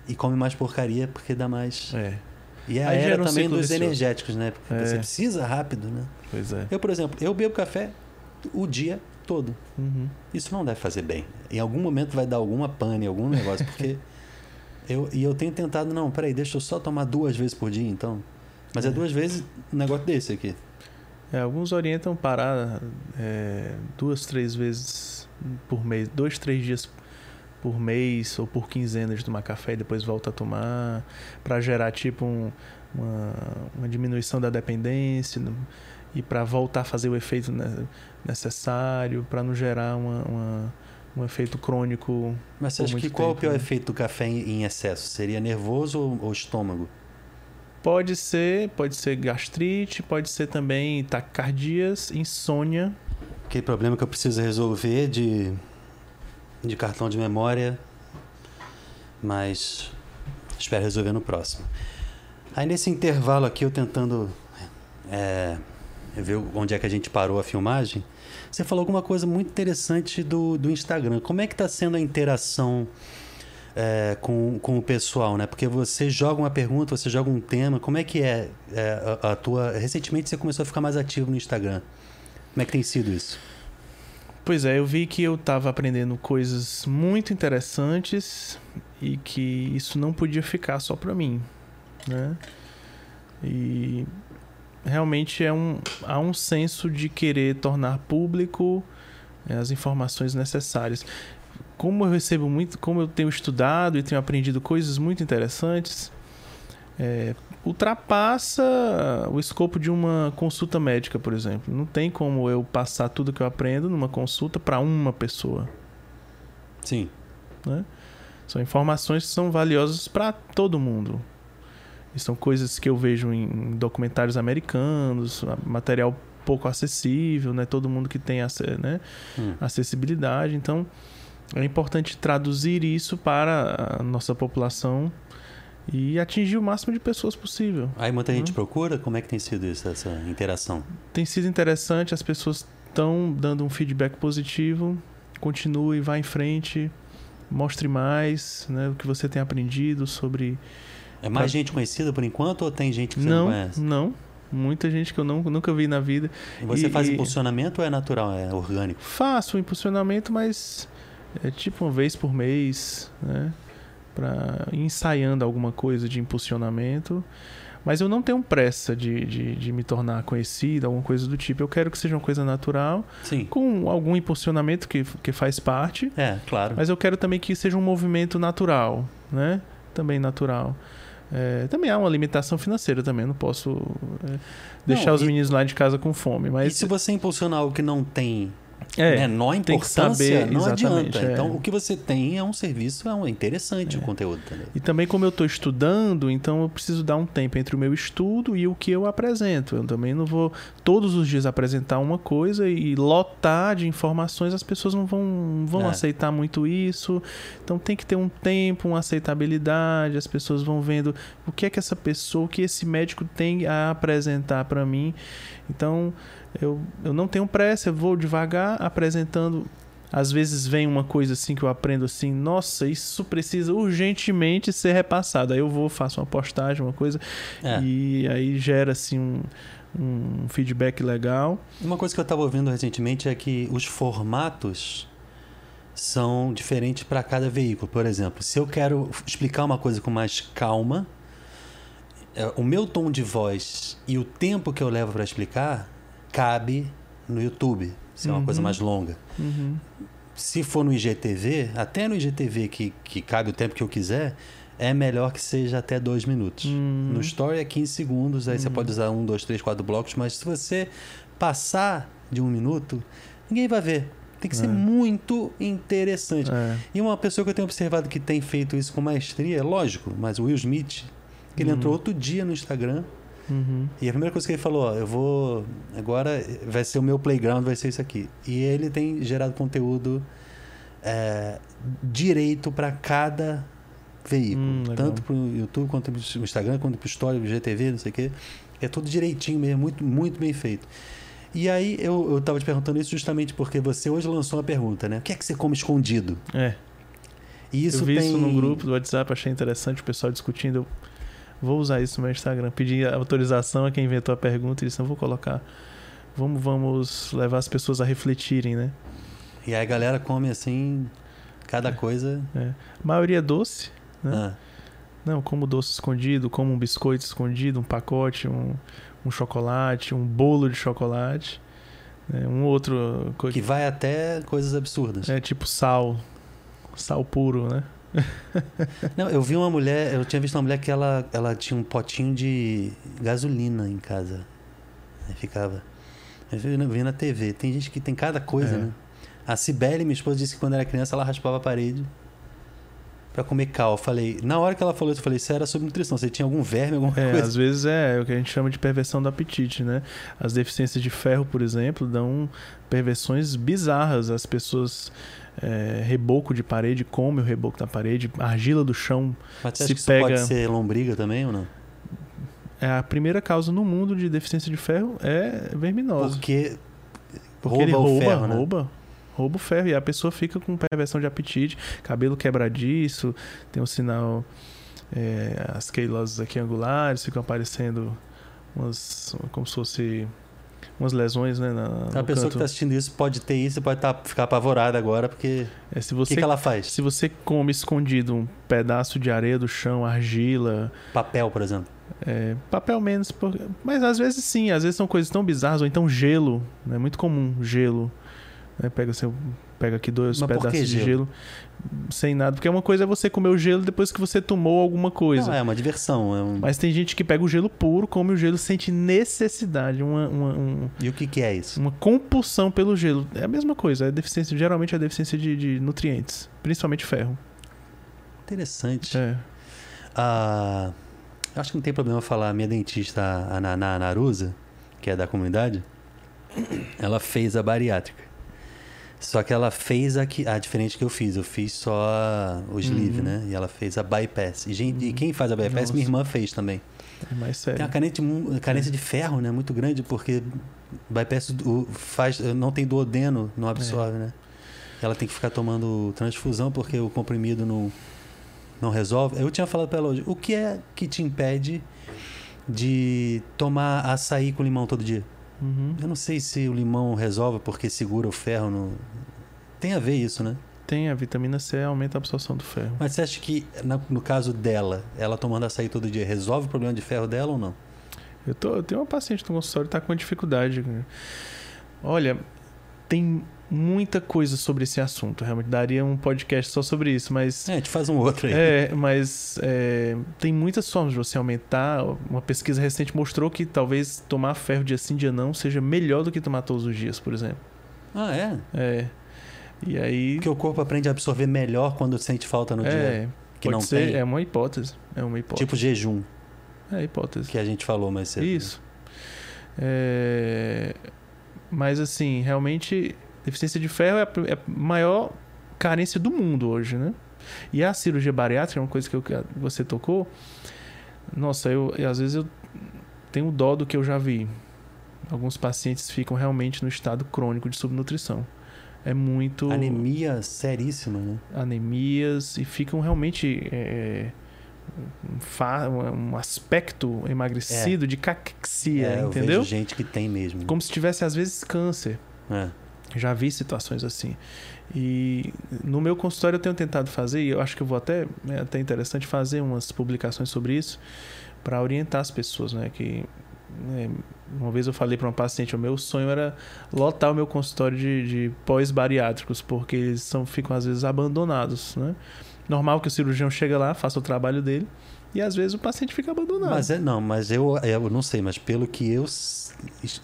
A: E come mais porcaria porque dá mais.
B: É,
A: E é a
B: Aí
A: era
B: um
A: também dos energéticos, né? Porque
B: É.
A: você precisa rápido, né?
B: pois é.
A: Eu, por exemplo, eu bebo café o dia todo.
B: Uhum.
A: Isso não deve fazer bem. Em algum momento vai dar alguma pane, algum negócio, porque eu e eu tenho tentado, não, peraí, deixa eu só tomar duas vezes por dia, então. Mas é,
B: É.
A: duas vezes um negócio desse aqui.
B: É, alguns orientam parar é, duas, três vezes por mês, dois, três dias por mês ou por quinzena de tomar café e depois volta a tomar, para gerar tipo um, uma, uma, diminuição da dependência e para voltar a fazer o efeito necessário, para não gerar uma, uma, um efeito crônico.
A: Mas você acha que qual é o pior né? efeito do café em excesso? Seria nervoso ou, ou estômago?
B: Pode ser, pode ser gastrite, pode ser também taquicardias, insônia.
A: Aquele problema que eu preciso resolver de, de cartão de memória, mas espero resolver no próximo. Aí nesse intervalo aqui, eu tentando é, ver onde é que a gente parou a filmagem, você falou alguma coisa muito interessante do, do Instagram. Como é que está sendo a interação é, com, com o pessoal, né? Porque você joga uma pergunta, você joga um tema. Como é que é, é a, a, tua? Recentemente você começou a ficar mais ativo no Instagram. Como é que tem sido isso?
B: Pois é, eu vi que eu estava aprendendo coisas muito interessantes e que isso não podia ficar só para mim, né? E realmente é um, há um senso de querer tornar público é, as informações necessárias como eu recebo muito, como eu tenho estudado e tenho aprendido coisas muito interessantes, é, ultrapassa o escopo de uma consulta médica, por exemplo. Não tem como eu passar tudo que eu aprendo numa consulta para uma pessoa.
A: Sim.
B: Né? São informações que são valiosas para todo mundo. E são coisas que eu vejo em documentários americanos, material pouco acessível, né? Todo mundo que tem né? Hum. acessibilidade. Então, é importante traduzir isso para a nossa população e atingir o máximo de pessoas possível.
A: Aí muita gente uhum. procura? Como é que tem sido isso, essa interação?
B: Tem sido interessante, as pessoas estão dando um feedback positivo. Continue, vá em frente, mostre mais né, o que você tem aprendido sobre.
A: É mais gente conhecida por enquanto ou tem gente que você
B: não,
A: não conhece?
B: Não, muita gente que eu não, nunca vi na vida.
A: Você e, faz impulsionamento ou é natural, é orgânico?
B: Faço impulsionamento, mas é tipo uma vez por mês, né? Para ensaiando alguma coisa de impulsionamento. Mas eu não tenho pressa de, de, de, me tornar conhecido, alguma coisa do tipo. Eu quero que seja uma coisa natural,
A: Sim.
B: com algum impulsionamento que, que faz parte.
A: É, claro.
B: Mas eu quero também que seja um movimento natural, né? Também natural. É, também há uma limitação financeira também. Eu não posso é, deixar não, os e, meninos lá de casa com fome. Mas...
A: E se você impulsionar algo que não tem é, menor importância, saber, não adianta. É. Então, o que você tem é um serviço, é um interessante é. o conteúdo. Também.
B: E também como eu estou estudando, então eu preciso dar um tempo entre o meu estudo e o que eu apresento. Eu também não vou todos os dias apresentar uma coisa e lotar de informações, as pessoas não vão, vão é. aceitar muito isso. Então tem que ter um tempo, uma aceitabilidade, as pessoas vão vendo o que é que essa pessoa, o que esse médico tem a apresentar para mim. Então, eu, eu não tenho pressa, eu vou devagar apresentando. Às vezes vem uma coisa assim que eu aprendo assim, nossa, isso precisa urgentemente ser repassado. Aí eu vou, faço uma postagem, uma coisa, é. e aí gera assim um, um feedback legal.
A: Uma coisa que eu estava ouvindo recentemente é que os formatos são diferentes para cada veículo. Por exemplo, se eu quero explicar uma coisa com mais calma, é, o meu tom de voz e o tempo que eu levo para explicar cabe no YouTube, se é uma coisa uhum. mais longa.
B: Uhum.
A: Se for no IGTV, até no IGTV que, que cabe o tempo que eu quiser, é melhor que seja até dois minutos.
B: Uhum.
A: No Story é 15 segundos, aí você uhum. pode usar um, dois, três, quatro blocos, mas se você passar de um minuto, ninguém vai ver. Tem que ser é. muito interessante.
B: É.
A: E uma pessoa que eu tenho observado que tem feito isso com maestria, lógico, mas o Will Smith, que ele entrou uhum. outro dia no Instagram
B: Uhum.
A: E a primeira coisa que ele falou, ó, eu vou. Agora vai ser o meu playground, vai ser isso aqui. E ele tem gerado conteúdo é, direito para cada veículo.
B: Hum,
A: tanto para o YouTube, quanto para o Instagram, quanto para o Story, o GTV, não sei o quê. É tudo direitinho mesmo, muito, muito bem feito. E aí eu, eu tava te perguntando isso justamente porque você hoje lançou uma pergunta, né? O que é que você come escondido?
B: É.
A: E isso
B: eu vi
A: tem...
B: isso no grupo do WhatsApp, achei interessante o pessoal discutindo. Eu Vou usar isso no meu Instagram. Pedir autorização a quem inventou a pergunta e disse, não vou colocar. Vamos, vamos levar as pessoas a refletirem, né?
A: E aí a galera come assim, cada coisa.
B: É. A maioria é doce, né?
A: Ah.
B: Não, como doce escondido, como um biscoito escondido, um pacote, um, um chocolate, um bolo de chocolate. Né? Um outro.
A: Que vai até coisas absurdas.
B: É tipo sal. Sal puro, né?
A: Não, eu vi uma mulher, eu tinha visto uma mulher que ela, ela tinha um potinho de gasolina em casa. Aí ficava. Eu vi, vi na TV. Tem gente que tem cada coisa,
B: É.
A: né? A Cibele, minha esposa, disse que quando era criança ela raspava a parede pra comer cal. Eu falei, na hora que ela falou isso, eu falei, isso era sobre nutrição. Você tinha algum verme, alguma
B: É,
A: coisa?
B: às vezes é o que a gente chama de perversão do apetite, né? As deficiências de ferro, por exemplo, dão perversões bizarras. As pessoas é, reboco de parede, come o reboco da parede, argila do chão.
A: Mas você
B: se
A: acha que isso
B: pega-
A: pode ser lombriga também ou não?
B: É a primeira causa no mundo de deficiência de ferro é verminosa.
A: Porque,
B: Porque
A: rouba
B: ele
A: o
B: rouba,
A: ferro, né?
B: rouba, rouba o ferro e a pessoa fica com perversão de apetite, cabelo quebradiço, tem um sinal, é, as queiloses aqui angulares ficam aparecendo umas, como se fosse umas lesões, né? Na,
A: A
B: no
A: pessoa que
B: canto.
A: está assistindo isso pode ter isso e pode tá, ficar apavorada agora, porque
B: É, se
A: o
B: você
A: que, que ela faz?
B: se você come escondido um pedaço de areia do chão, argila,
A: Papel, por exemplo.
B: É, papel menos, por- mas às vezes sim, às vezes são coisas tão bizarras, ou então gelo, é muito comum, gelo. né? Pega, assim, pega aqui dois
A: Mas que
B: pedaços de
A: gelo?
B: gelo sem nada, porque uma coisa é você comer o gelo depois que você tomou alguma coisa.
A: Não, é uma diversão. É um...
B: Mas tem gente que pega o gelo puro, come o gelo, sente necessidade, uma, uma, um-
A: E o que, que é isso?
B: uma compulsão pelo gelo. É a mesma coisa, é deficiência, geralmente é deficiência de, de nutrientes, principalmente ferro.
A: Interessante.
B: É.
A: Ah, acho que não tem problema falar. Minha dentista, a Naná Narusa, que é da comunidade, ela fez a bariátrica. Só que ela fez a, que, a diferente que eu fiz. Eu fiz só o sleeve,
B: Uhum.
A: né? E ela fez a bypass. E, gente, e
B: Uhum.
A: quem faz a bypass,
B: Nossa.
A: minha irmã fez também.
B: É mais
A: Tem
B: sério.
A: uma carência, de ferro, né? Muito grande, porque bypass o- faz, não tem duodeno, não absorve, né? Ela tem que ficar tomando transfusão porque o comprimido não, não resolve. Eu tinha falado pra ela hoje, o que é que te impede de tomar açaí com limão todo dia?
B: Uhum.
A: Eu não sei se o limão resolve porque segura o ferro no... Tem a ver isso, né?
B: Tem a vitamina C, aumenta a absorção do ferro.
A: Mas você acha que, no caso dela, ela tomando açaí todo dia, resolve o problema de ferro dela ou não?
B: Eu, tô, eu tenho uma paciente no consultório que tá com uma dificuldade. Olha, tem muita coisa sobre esse assunto. Realmente daria um podcast só sobre isso, mas.
A: É, a gente faz um outro aí.
B: É, mas é, tem muitas formas de você aumentar. Uma pesquisa recente mostrou que talvez tomar ferro dia sim, dia não seja melhor do que tomar todos os dias, por exemplo.
A: Ah, é?
B: É. E aí.
A: Porque o corpo aprende a absorver melhor quando sente falta no dia.
B: É,
A: Que
B: pode
A: não
B: ser,
A: tem.
B: é uma hipótese. É uma hipótese.
A: Tipo jejum,
B: é hipótese.
A: que a gente falou mais cedo.
B: Isso. É, Mas assim, realmente, deficiência de ferro é a é a maior carência do mundo hoje, né? E a cirurgia bariátrica, é uma coisa que eu- que você tocou. Nossa, eu às vezes eu tenho dó do que eu já vi. Alguns pacientes ficam realmente no estado crônico de subnutrição. É muito
A: Anemia seríssima, né?
B: anemias e ficam realmente é, um, fa- um aspecto emagrecido de caquexia,
A: é, eu
B: entendeu?
A: vejo gente que tem mesmo.
B: Como se tivesse às vezes câncer.
A: É.
B: Já vi situações assim. E no meu consultório eu tenho tentado fazer, e eu acho que eu vou até é até interessante fazer umas publicações sobre isso para orientar as pessoas, né, que né, uma vez eu falei para uma paciente, o meu sonho era lotar o meu consultório de, de pós-bariátricos, porque eles são, ficam às vezes abandonados, né? Normal que o cirurgião chega lá, faça o trabalho dele, e às vezes o paciente fica abandonado.
A: Mas é, não, mas eu, eu não sei, mas pelo que eu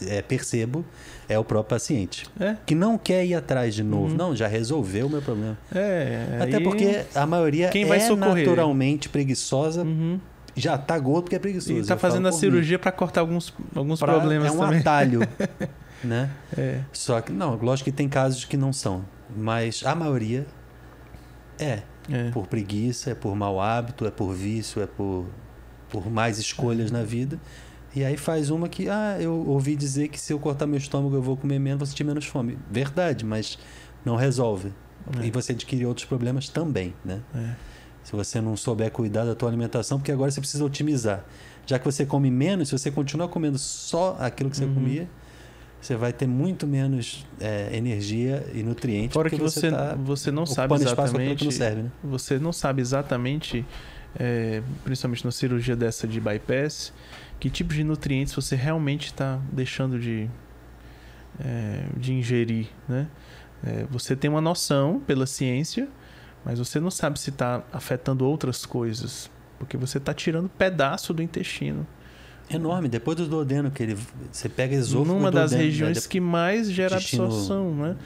A: é, percebo, é o próprio paciente.
B: É,
A: Que não quer ir atrás de novo.
B: Uhum.
A: Não, já resolveu o meu problema.
B: é.
A: Até porque a maioria
B: Quem vai
A: é
B: socorrer?
A: naturalmente preguiçosa,
B: Uhum.
A: já tá gordo porque é preguiçoso.
B: E tá fazendo a cirurgia para cortar alguns, alguns.
A: Pra-
B: problemas
A: É um
B: também.
A: atalho, né?
B: É.
A: Só que, não, lógico que tem casos que não são. Mas a maioria é.
B: É.
A: Por preguiça, é por mau hábito, é por vício, é por, por mais escolhas na vida. E aí faz uma que, ah, eu ouvi dizer que se eu cortar meu estômago eu vou comer menos, vou sentir menos fome. Verdade, mas não resolve.
B: É.
A: E você adquire outros problemas também, né?
B: É.
A: Se você não souber cuidar da tua alimentação, porque agora você precisa otimizar. Já que você come menos, se você continuar comendo só aquilo que você
B: Uhum.
A: comia, você vai ter muito menos é, energia e nutrientes.
B: Fora que
A: porque
B: você,
A: tá
B: você não sabe
A: que
B: exatamente.
A: não serve, né?
B: Você não sabe exatamente, é, principalmente na cirurgia dessa de bypass, que tipo de nutrientes você realmente está deixando de, é, de ingerir, né? É, você tem uma noção pela ciência, Mas você não sabe se está afetando outras coisas, porque você está tirando pedaço do intestino.
A: Enorme. Depois do duodeno, que ele, você pega esôfago
B: Numa das
A: duodeno,
B: regiões
A: né?
B: que mais gera
A: intestino-
B: absorção, né?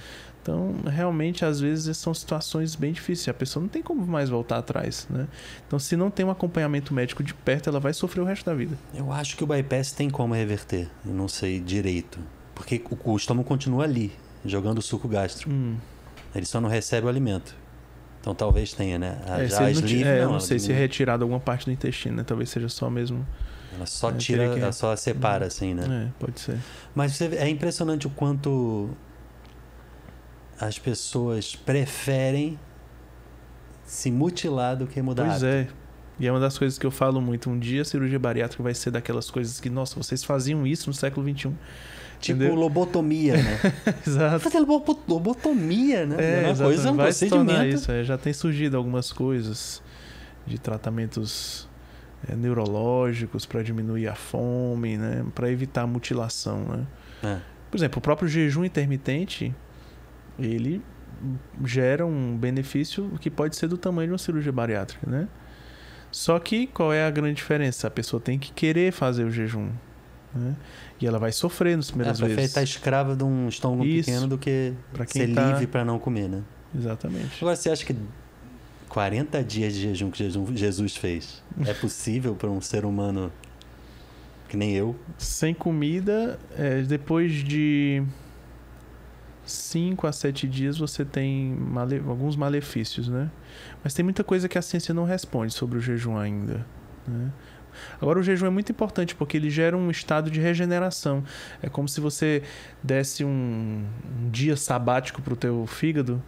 B: Então, realmente, às vezes são situações bem difíceis. A pessoa não tem como mais voltar atrás, né? Então, se não tem um acompanhamento médico de perto, ela vai sofrer o resto da vida.
A: Eu acho que o bypass tem como reverter. Eu não sei direito. Porque o, estômago continua ali, jogando o suco gástrico.
B: Hum.
A: Ele só não recebe o alimento. Então talvez tenha, né? A,
B: É,
A: já a
B: não é, eu
A: não,
B: não sei se é retirado alguma parte do intestino, né? Talvez seja só mesmo.
A: Ela só
B: É,
A: tira,
B: que-
A: ela só separa, assim, né?
B: É, pode ser.
A: Mas é impressionante o quanto as pessoas preferem se mutilar do que mudar
B: Pois
A: hábito.
B: é. E é uma das coisas que eu falo muito. Um dia a cirurgia bariátrica vai ser daquelas coisas que, nossa, vocês faziam isso no século XXI.
A: Tipo
B: Entendeu?
A: lobotomia, né?
B: Exato.
A: Fazer lobo- lobotomia, né?
B: É,
A: uma
B: exatamente.
A: coisa, um
B: vai
A: procedimento.
B: isso. é. Já tem surgido algumas coisas de tratamentos é, neurológicos para diminuir a fome, né? Para evitar a mutilação, né?
A: É.
B: Por exemplo, o próprio jejum intermitente, ele gera um benefício que pode ser do tamanho de uma cirurgia bariátrica, né? Só que qual é a grande diferença? A pessoa tem que querer fazer o jejum, né? E ela vai sofrer nas
A: É,
B: primeiras
A: prefere
B: vezes.
A: estar escrava de um estômago
B: Isso.
A: pequeno do que ser
B: tá-
A: livre para não comer, né?
B: Exatamente.
A: Agora, você acha que 40 dias de jejum que Jesus- fez é possível para um ser humano que nem eu?
B: Sem comida, é, depois de 5 a 7 dias você tem male- alguns malefícios, né? Mas tem muita coisa que a ciência não responde sobre o jejum ainda, né? Agora o jejum é muito importante porque ele gera um estado de regeneração. É como se você desse um, um dia sabático pro teu fígado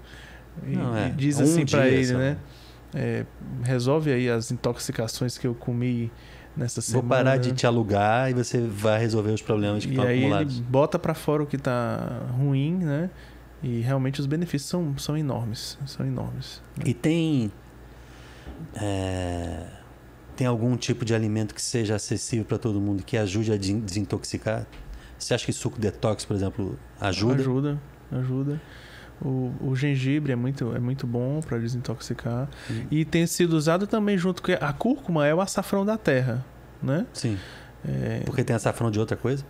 B: e,
A: Não, é.
B: e diz
A: Um
B: assim pra
A: dia
B: ele,
A: só.
B: né? É, resolve aí as intoxicações que eu comi nessa
A: Vou
B: semana.
A: parar de te alugar e você vai resolver os problemas que
B: E
A: estão
B: aí
A: acumulados.
B: ele bota pra fora o que tá ruim, né? E realmente os benefícios são, são enormes. São enormes.
A: E tem. é, tem algum tipo de alimento que seja acessível para todo mundo que ajude a de- desintoxicar? Você acha que suco detox, por exemplo, ajuda?
B: Ajuda, ajuda. O, o gengibre é muito, é muito bom para desintoxicar.
A: Hum.
B: E tem sido usado também junto com a cúrcuma é o açafrão da terra, né?
A: Sim.
B: É,
A: Porque tem açafrão de outra coisa?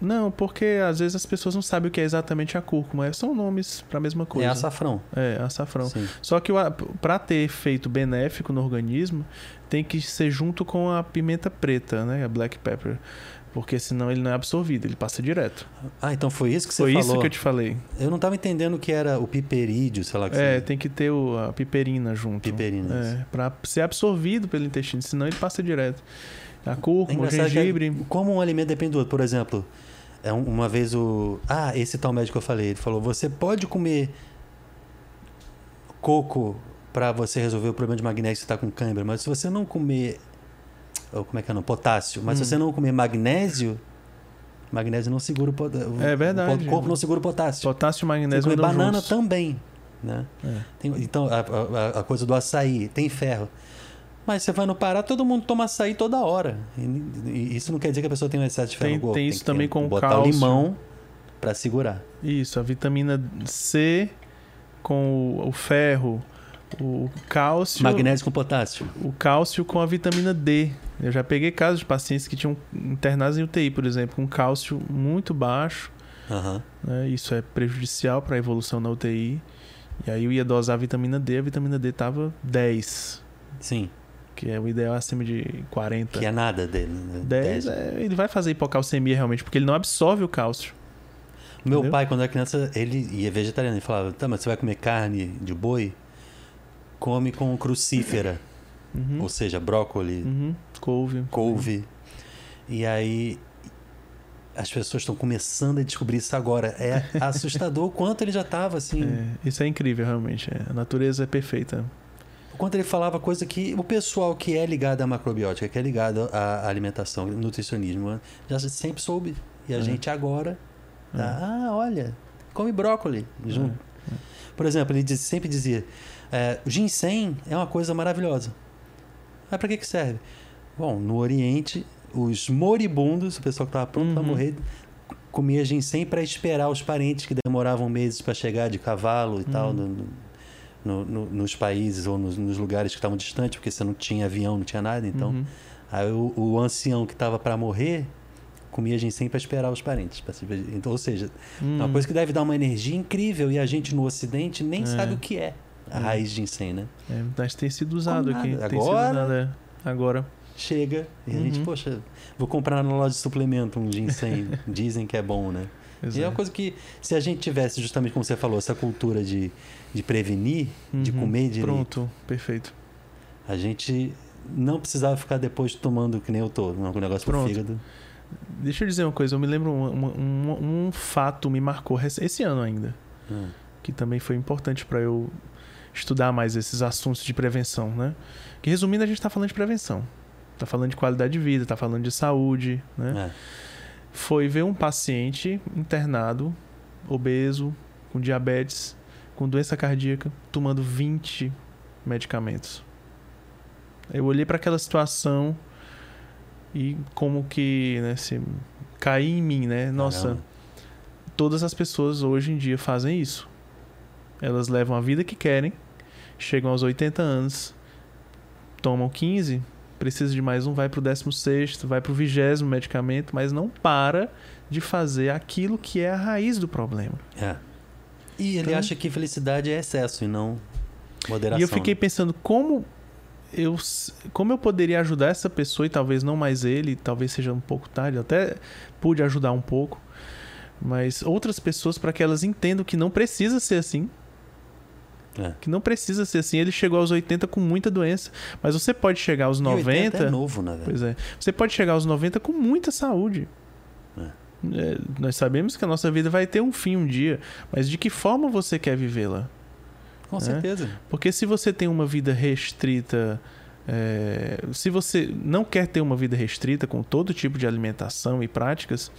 B: não, porque às vezes as pessoas não sabem o que é exatamente a cúrcuma. São nomes para a mesma coisa.
A: É açafrão.
B: É, açafrão.
A: Sim.
B: Só que para ter efeito benéfico no organismo, tem que ser junto com a pimenta preta, né? A black pepper. Porque senão ele não é absorvido, ele passa direto.
A: Ah, então foi isso que você
B: Foi
A: falou.
B: isso que eu te falei.
A: Eu não estava entendendo o que era o piperídeo, sei lá que
B: É, tem que ter o- a piperina junto.
A: Piperina.
B: É, pra ser absorvido pelo intestino, senão ele passa direto. A
A: É
B: cúrcuma, o
A: engraçado que
B: gengibre.
A: é- como um alimento depende do outro. Por exemplo, é um- uma vez o. Ah, esse tal médico que eu falei, ele falou: você pode comer coco para você resolver o problema de magnésio que está com cãibra, mas se você não comer. Ou como é que é? Não? Potássio. Mas
B: Hum.
A: se você não comer magnésio. Magnésio não segura o potássio.
B: É verdade.
A: O corpo não segura o potássio.
B: Potássio e
A: Você
B: magnésio
A: comer
B: andam
A: banana
B: juntos.
A: também. Né?
B: É.
A: Tem- então, a, a- a coisa do açaí, tem ferro. Mas você vai no Pará, todo mundo toma açaí toda hora. E, isso não quer dizer que a pessoa tem um excesso de ferro
B: Tem-
A: corpo.
B: tem isso
A: que
B: também
A: ter-
B: com o
A: botar
B: cálcio.
A: o limão para segurar.
B: Isso, a vitamina C com o, o ferro, o cálcio.
A: Magnésio com potássio.
B: o cálcio com a vitamina D. Eu já peguei casos de pacientes que tinham internados em UTI, por exemplo, com cálcio muito baixo.
A: Aham.
B: né? Isso é prejudicial para a evolução na UTI. E aí eu ia dosar a vitamina D, a vitamina D tava 10,
A: Sim.
B: que é o ideal acima de 40.
A: Que é nada dele. Né?
B: 10, é, ele vai fazer hipocalcemia realmente, porque ele não absorve o cálcio.
A: Meu
B: Entendeu?
A: pai, quando era criança, ele ia vegetariano. Ele falava: tá, mas você vai comer carne de boi? Come com crucífera.
B: Uhum.
A: Ou seja, brócoli,
B: Uhum. Couve.
A: couve. E aí as pessoas estão começando a descobrir isso agora. É assustador o quanto ele já estava assim.
B: É, isso é incrível, realmente. é. A natureza é perfeita.
A: O quanto ele falava coisa que o pessoal que é ligado à macrobiótica, que é ligado à alimentação, nutricionismo, já sempre soube. E a
B: É.
A: gente agora.
B: É.
A: tá, ah, olha, come brócoli junto.
B: É.
A: Por exemplo, ele diz- sempre dizia: é, o ginseng é uma coisa maravilhosa. Mas para que, que serve? Bom, no Oriente, os moribundos, o pessoal que estava pronto para
B: Uhum.
A: morrer, comia ginseng para esperar os parentes que demoravam meses para chegar de cavalo e tal.
B: Uhum.
A: no- no- no, no, nos países ou nos, nos, lugares que estavam distantes, porque você não tinha avião, não tinha nada. Então, uhum. aí o, o ancião que estava para morrer comia ginseng para esperar os parentes. Então, ou seja, hum. uma coisa que deve dar uma energia incrível e a gente no Ocidente nem é. sabe o que é a é. raiz de ginseng, né?
B: É, mas tem sido usado aqui. Agora, usado, é. agora
A: chega e uhum. a gente, uhum. poxa, vou comprar na loja de suplemento um ginseng. Dizem que é bom, né? Exato. E é uma coisa que, se a gente tivesse, justamente como você falou, essa cultura de, de prevenir, uhum. de comer direito.
B: Pronto, perfeito.
A: A gente não precisava ficar depois tomando que nem eu tô, um negócio Pronto. pro fígado.
B: Deixa eu dizer uma coisa, eu me lembro um, um, um fato me marcou esse ano ainda, hum. que também foi importante para eu estudar mais esses assuntos de prevenção, né? Que resumindo, a gente está falando de prevenção, está falando de qualidade de vida, está falando de saúde, né? É. Foi ver um paciente internado, obeso, com diabetes, com doença cardíaca, tomando 20 medicamentos. Eu olhei para aquela situação e como que, né, se cair em mim, né? Nossa, Caramba. todas as pessoas hoje em dia fazem isso. Elas levam a vida que querem, chegam aos 80 anos, tomam 15, precisa de mais um, vai pro 16, vai pro 20 medicamento, mas não para de fazer aquilo que é a raiz do problema.
A: É. E ele então, acha que felicidade é excesso e não moderação.
B: E eu fiquei pensando como eu como eu poderia ajudar essa pessoa e talvez não mais ele, talvez seja um pouco tarde, até pude ajudar um pouco, mas outras pessoas para que elas entendam que não precisa ser assim. É. Que não precisa ser assim. Ele chegou aos 80 com muita doença. Mas você pode chegar aos 90.
A: é novo, né,
B: velho? Pois é. Você pode chegar aos 90 com muita saúde. É. É, nós sabemos que a nossa vida vai ter um fim um dia. Mas de que forma você quer vivê-la?
A: Com né? certeza.
B: Porque se você tem uma vida restrita. É, se você não quer ter uma vida restrita com todo tipo de alimentação e práticas,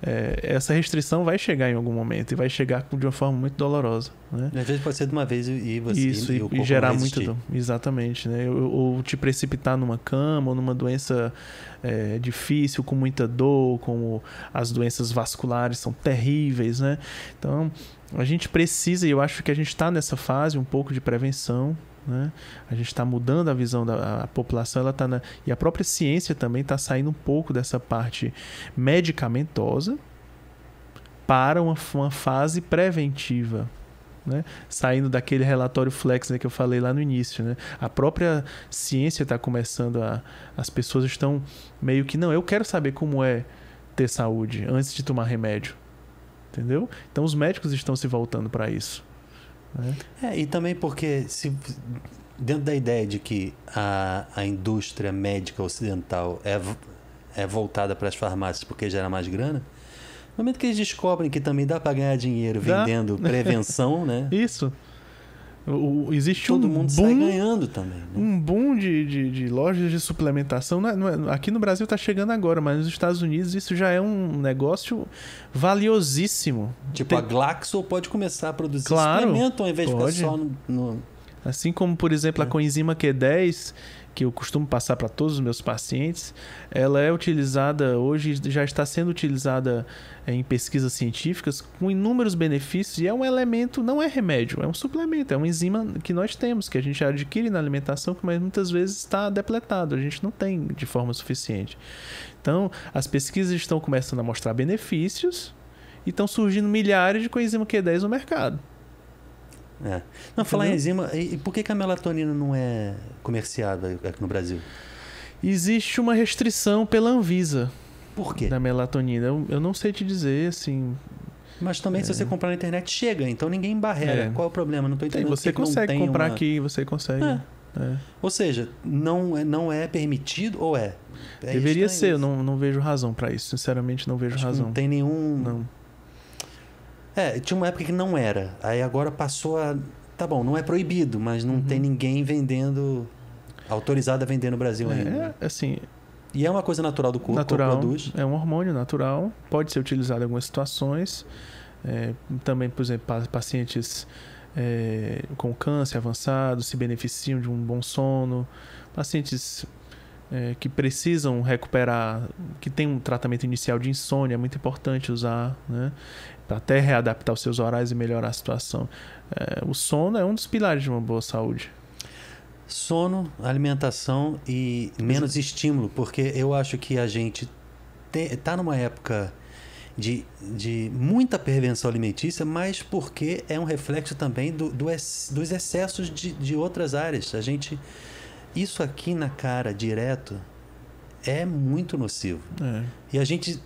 B: é, essa restrição vai chegar em algum momento e vai chegar de uma forma muito dolorosa. Né?
A: Às vezes pode ser de uma vez e você
B: Isso, e, e, e gerar muito dor. Exatamente. Né? Ou, ou, te precipitar numa cama ou numa doença é, difícil, com muita dor, como as doenças vasculares são terríveis. Né? Então, a gente precisa, e eu acho que a gente está nessa fase um pouco de prevenção. Né? A gente está mudando a visão da a população, ela tá na, e a própria ciência também está saindo um pouco dessa parte medicamentosa para uma, uma fase preventiva. Né? Saindo daquele relatório flex né, que eu falei lá no início. Né? A própria ciência está começando a. As pessoas estão meio que. Não, eu quero saber como é ter saúde antes de tomar remédio entendeu? Então os médicos estão se voltando para isso.
A: Né? É, e também porque se dentro da ideia de que a, a indústria médica ocidental é, é voltada para as farmácias porque gera mais grana, no momento que eles descobrem que também dá para ganhar dinheiro vendendo dá. prevenção, né?
B: Isso. O, existe
A: Todo
B: um
A: mundo
B: boom, sai
A: ganhando também. Né?
B: Um boom de, de, de, lojas de suplementação. É, não é, aqui no Brasil está chegando agora, mas nos Estados Unidos isso já é um negócio valiosíssimo.
A: Tipo, Tem... a Glaxo pode começar a produzir claro, suplemento ao invés pode. de ficar só no, no...
B: Assim como, por exemplo, é. a coenzima Q10 que eu costumo passar para todos os meus pacientes, ela é utilizada hoje, já está sendo utilizada é, em pesquisas científicas com inúmeros benefícios e é um elemento, não é remédio, é um suplemento, é uma enzima que nós temos, que a gente adquire na alimentação, mas muitas vezes está depletado, a gente não tem de forma suficiente. Então, as pesquisas estão começando a mostrar benefícios e estão surgindo milhares de coenzima Q10 no mercado.
A: É. Não, falar em enzima, e por que, que a melatonina não é comerciada aqui no Brasil?
B: Existe uma restrição pela Anvisa.
A: Por quê?
B: Da melatonina. Eu, eu não sei te dizer, assim.
A: Mas também, é. se você comprar na internet, chega. Então ninguém barrera. É. Qual é o problema? Não estou entendendo.
B: você
A: que
B: consegue comprar
A: uma...
B: aqui, você consegue. É.
A: É. Ou seja, não é, não é permitido ou é?
B: é Deveria ser, eu não, não vejo razão para isso. Sinceramente, não vejo
A: Acho
B: razão.
A: Não tem nenhum. Não. É, tinha uma época que não era. Aí agora passou a. Tá bom, não é proibido, mas não uhum. tem ninguém vendendo. autorizado a vender no Brasil
B: é,
A: ainda.
B: É, assim.
A: E é uma coisa natural do corpo,
B: natural,
A: corpo produz.
B: É um hormônio natural, pode ser utilizado em algumas situações. É, também, por exemplo, pacientes é, com câncer avançado se beneficiam de um bom sono. Pacientes é, que precisam recuperar, que tem um tratamento inicial de insônia, é muito importante usar, né? Até readaptar os seus horários e melhorar a situação. É, o sono é um dos pilares de uma boa saúde.
A: Sono, alimentação e menos estímulo, porque eu acho que a gente está numa época de, de muita prevenção alimentícia, mas porque é um reflexo também do, do dos excessos de, de outras áreas. A gente. Isso aqui na cara, direto, é muito nocivo. É. E a gente.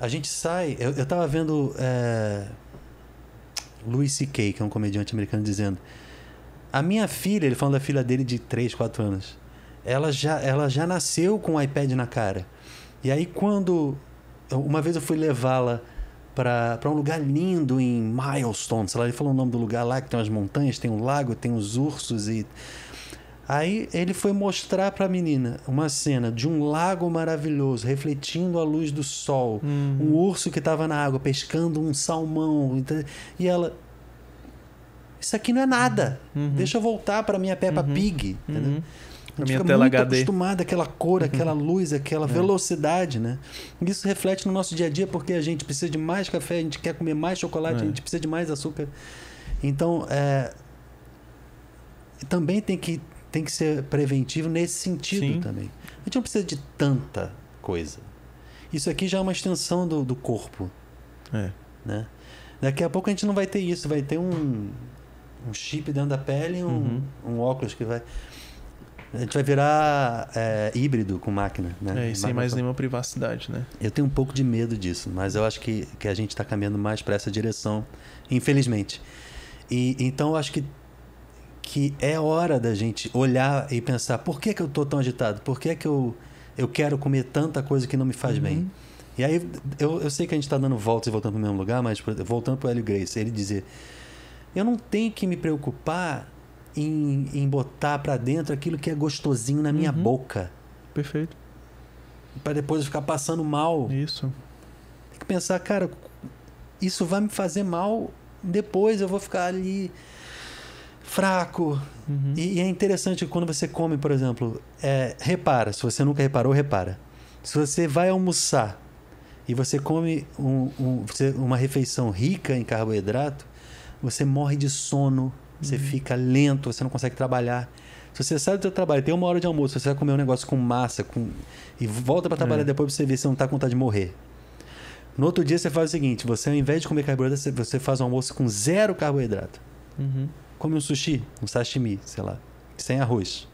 A: A gente sai. Eu, eu tava vendo. É, Louis C.K., que é um comediante americano, dizendo a minha filha, ele falando da filha dele de 3, 4 anos, ela já, ela já nasceu com o iPad na cara. E aí quando. Uma vez eu fui levá-la para um lugar lindo em Milestone, sei lá, ele falou o nome do lugar lá, que tem umas montanhas, tem um lago, tem os ursos e. Aí ele foi mostrar para a menina uma cena de um lago maravilhoso, refletindo a luz do sol, uhum. um urso que estava na água pescando um salmão. E ela, isso aqui não é nada. Uhum. Deixa eu voltar para minha Peppa uhum. Pig. Entendeu? Uhum. A gente fica muito HD. acostumado àquela cor, aquela uhum. luz, aquela é. velocidade, né? Isso reflete no nosso dia a dia porque a gente precisa de mais café, a gente quer comer mais chocolate, é. a gente precisa de mais açúcar. Então, é... também tem que, tem que ser preventivo nesse sentido Sim. também. A gente não precisa de tanta coisa. Isso aqui já é uma extensão do, do corpo. É. Né? Daqui a pouco a gente não vai ter isso, vai ter um, um chip dentro da pele e um, uhum. um óculos que vai. A gente vai virar é, híbrido com máquina, né?
B: É, e sem mais nenhuma privacidade, né?
A: Eu tenho um pouco de medo disso, mas eu acho que, que a gente está caminhando mais para essa direção, infelizmente. E então eu acho que que é hora da gente olhar e pensar por que, que eu estou tão agitado? Por que, que eu, eu quero comer tanta coisa que não me faz uhum. bem? E aí eu, eu sei que a gente está dando voltas e voltando para o mesmo lugar, mas voltando para o Hélio Grace, ele dizer eu não tenho que me preocupar em, em botar para dentro aquilo que é gostosinho na minha uhum. boca.
B: Perfeito.
A: Para depois ficar passando mal.
B: Isso.
A: Tem que pensar, cara, isso vai me fazer mal depois, eu vou ficar ali fraco. Uhum. E, e, é interessante quando você come, por exemplo, é, repara, se você nunca reparou, repara. Se você vai almoçar e você come um, um, uma refeição rica em carboidrato, você morre de sono, você uhum. fica lento, você não consegue trabalhar. Se você sai do seu trabalho, tem uma hora de almoço, você vai comer um negócio com massa com... e volta para trabalhar é. depois pra você ver se você não tá com vontade de morrer. No outro dia você faz o seguinte: você ao invés de comer carboidrato, você faz um almoço com zero carboidrato. Uhum. Come um sushi, um sashimi, sei lá, sem arroz.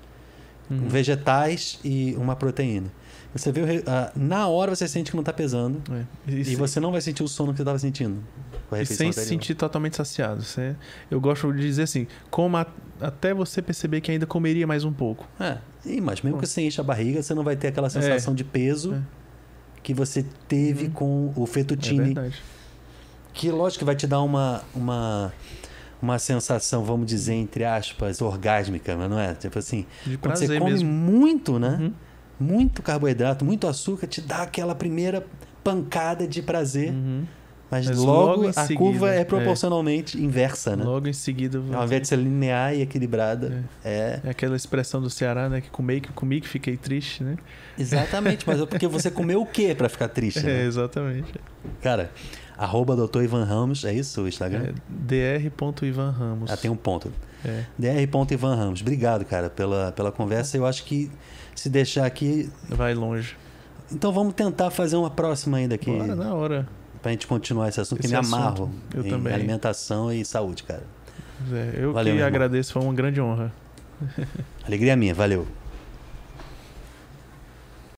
A: Uhum. Vegetais e uma proteína. Você vê, uh, na hora você sente que não está pesando. É. E, e você não vai sentir o sono que você estava sentindo.
B: E sem se sentir totalmente saciado. Você, eu gosto de dizer assim, coma até você perceber que ainda comeria mais um pouco.
A: É, e, mas mesmo que você enche a barriga, você não vai ter aquela sensação é. de peso é. que você teve uhum. com o fettuccine. É verdade. Que lógico que vai te dar uma, uma, uma sensação, vamos dizer, entre aspas, orgásmica, mas não é? Tipo assim,
B: de
A: quando você come
B: mesmo.
A: muito, né? Uhum. Muito carboidrato, muito açúcar, te dá aquela primeira pancada de prazer. Uhum. Mas, Mas logo, logo a seguida, curva é, é. proporcionalmente é. inversa, né?
B: Logo em seguida.
A: Ao invés de ser linear e equilibrada, é.
B: é. é aquela expressão do Ceará, né? Que comi, que comi que fiquei triste, né?
A: Exatamente, mas é porque você comeu o quê para ficar triste? Né?
B: É, exatamente.
A: Cara, arroba doutor Ivan Ramos, é isso o Instagram?
B: É, dr.ivan Ramos.
A: Ah, tem um ponto. É. dr.ivan Ramos. Obrigado, cara, pela, pela conversa. Eu acho que se deixar aqui.
B: Vai longe.
A: Então vamos tentar fazer uma próxima ainda aqui.
B: Bora, na hora
A: pra gente continuar esse assunto, esse que me amarro eu em também. alimentação e saúde, cara.
B: É, eu valeu, que agradeço, foi uma grande honra.
A: Alegria minha, valeu.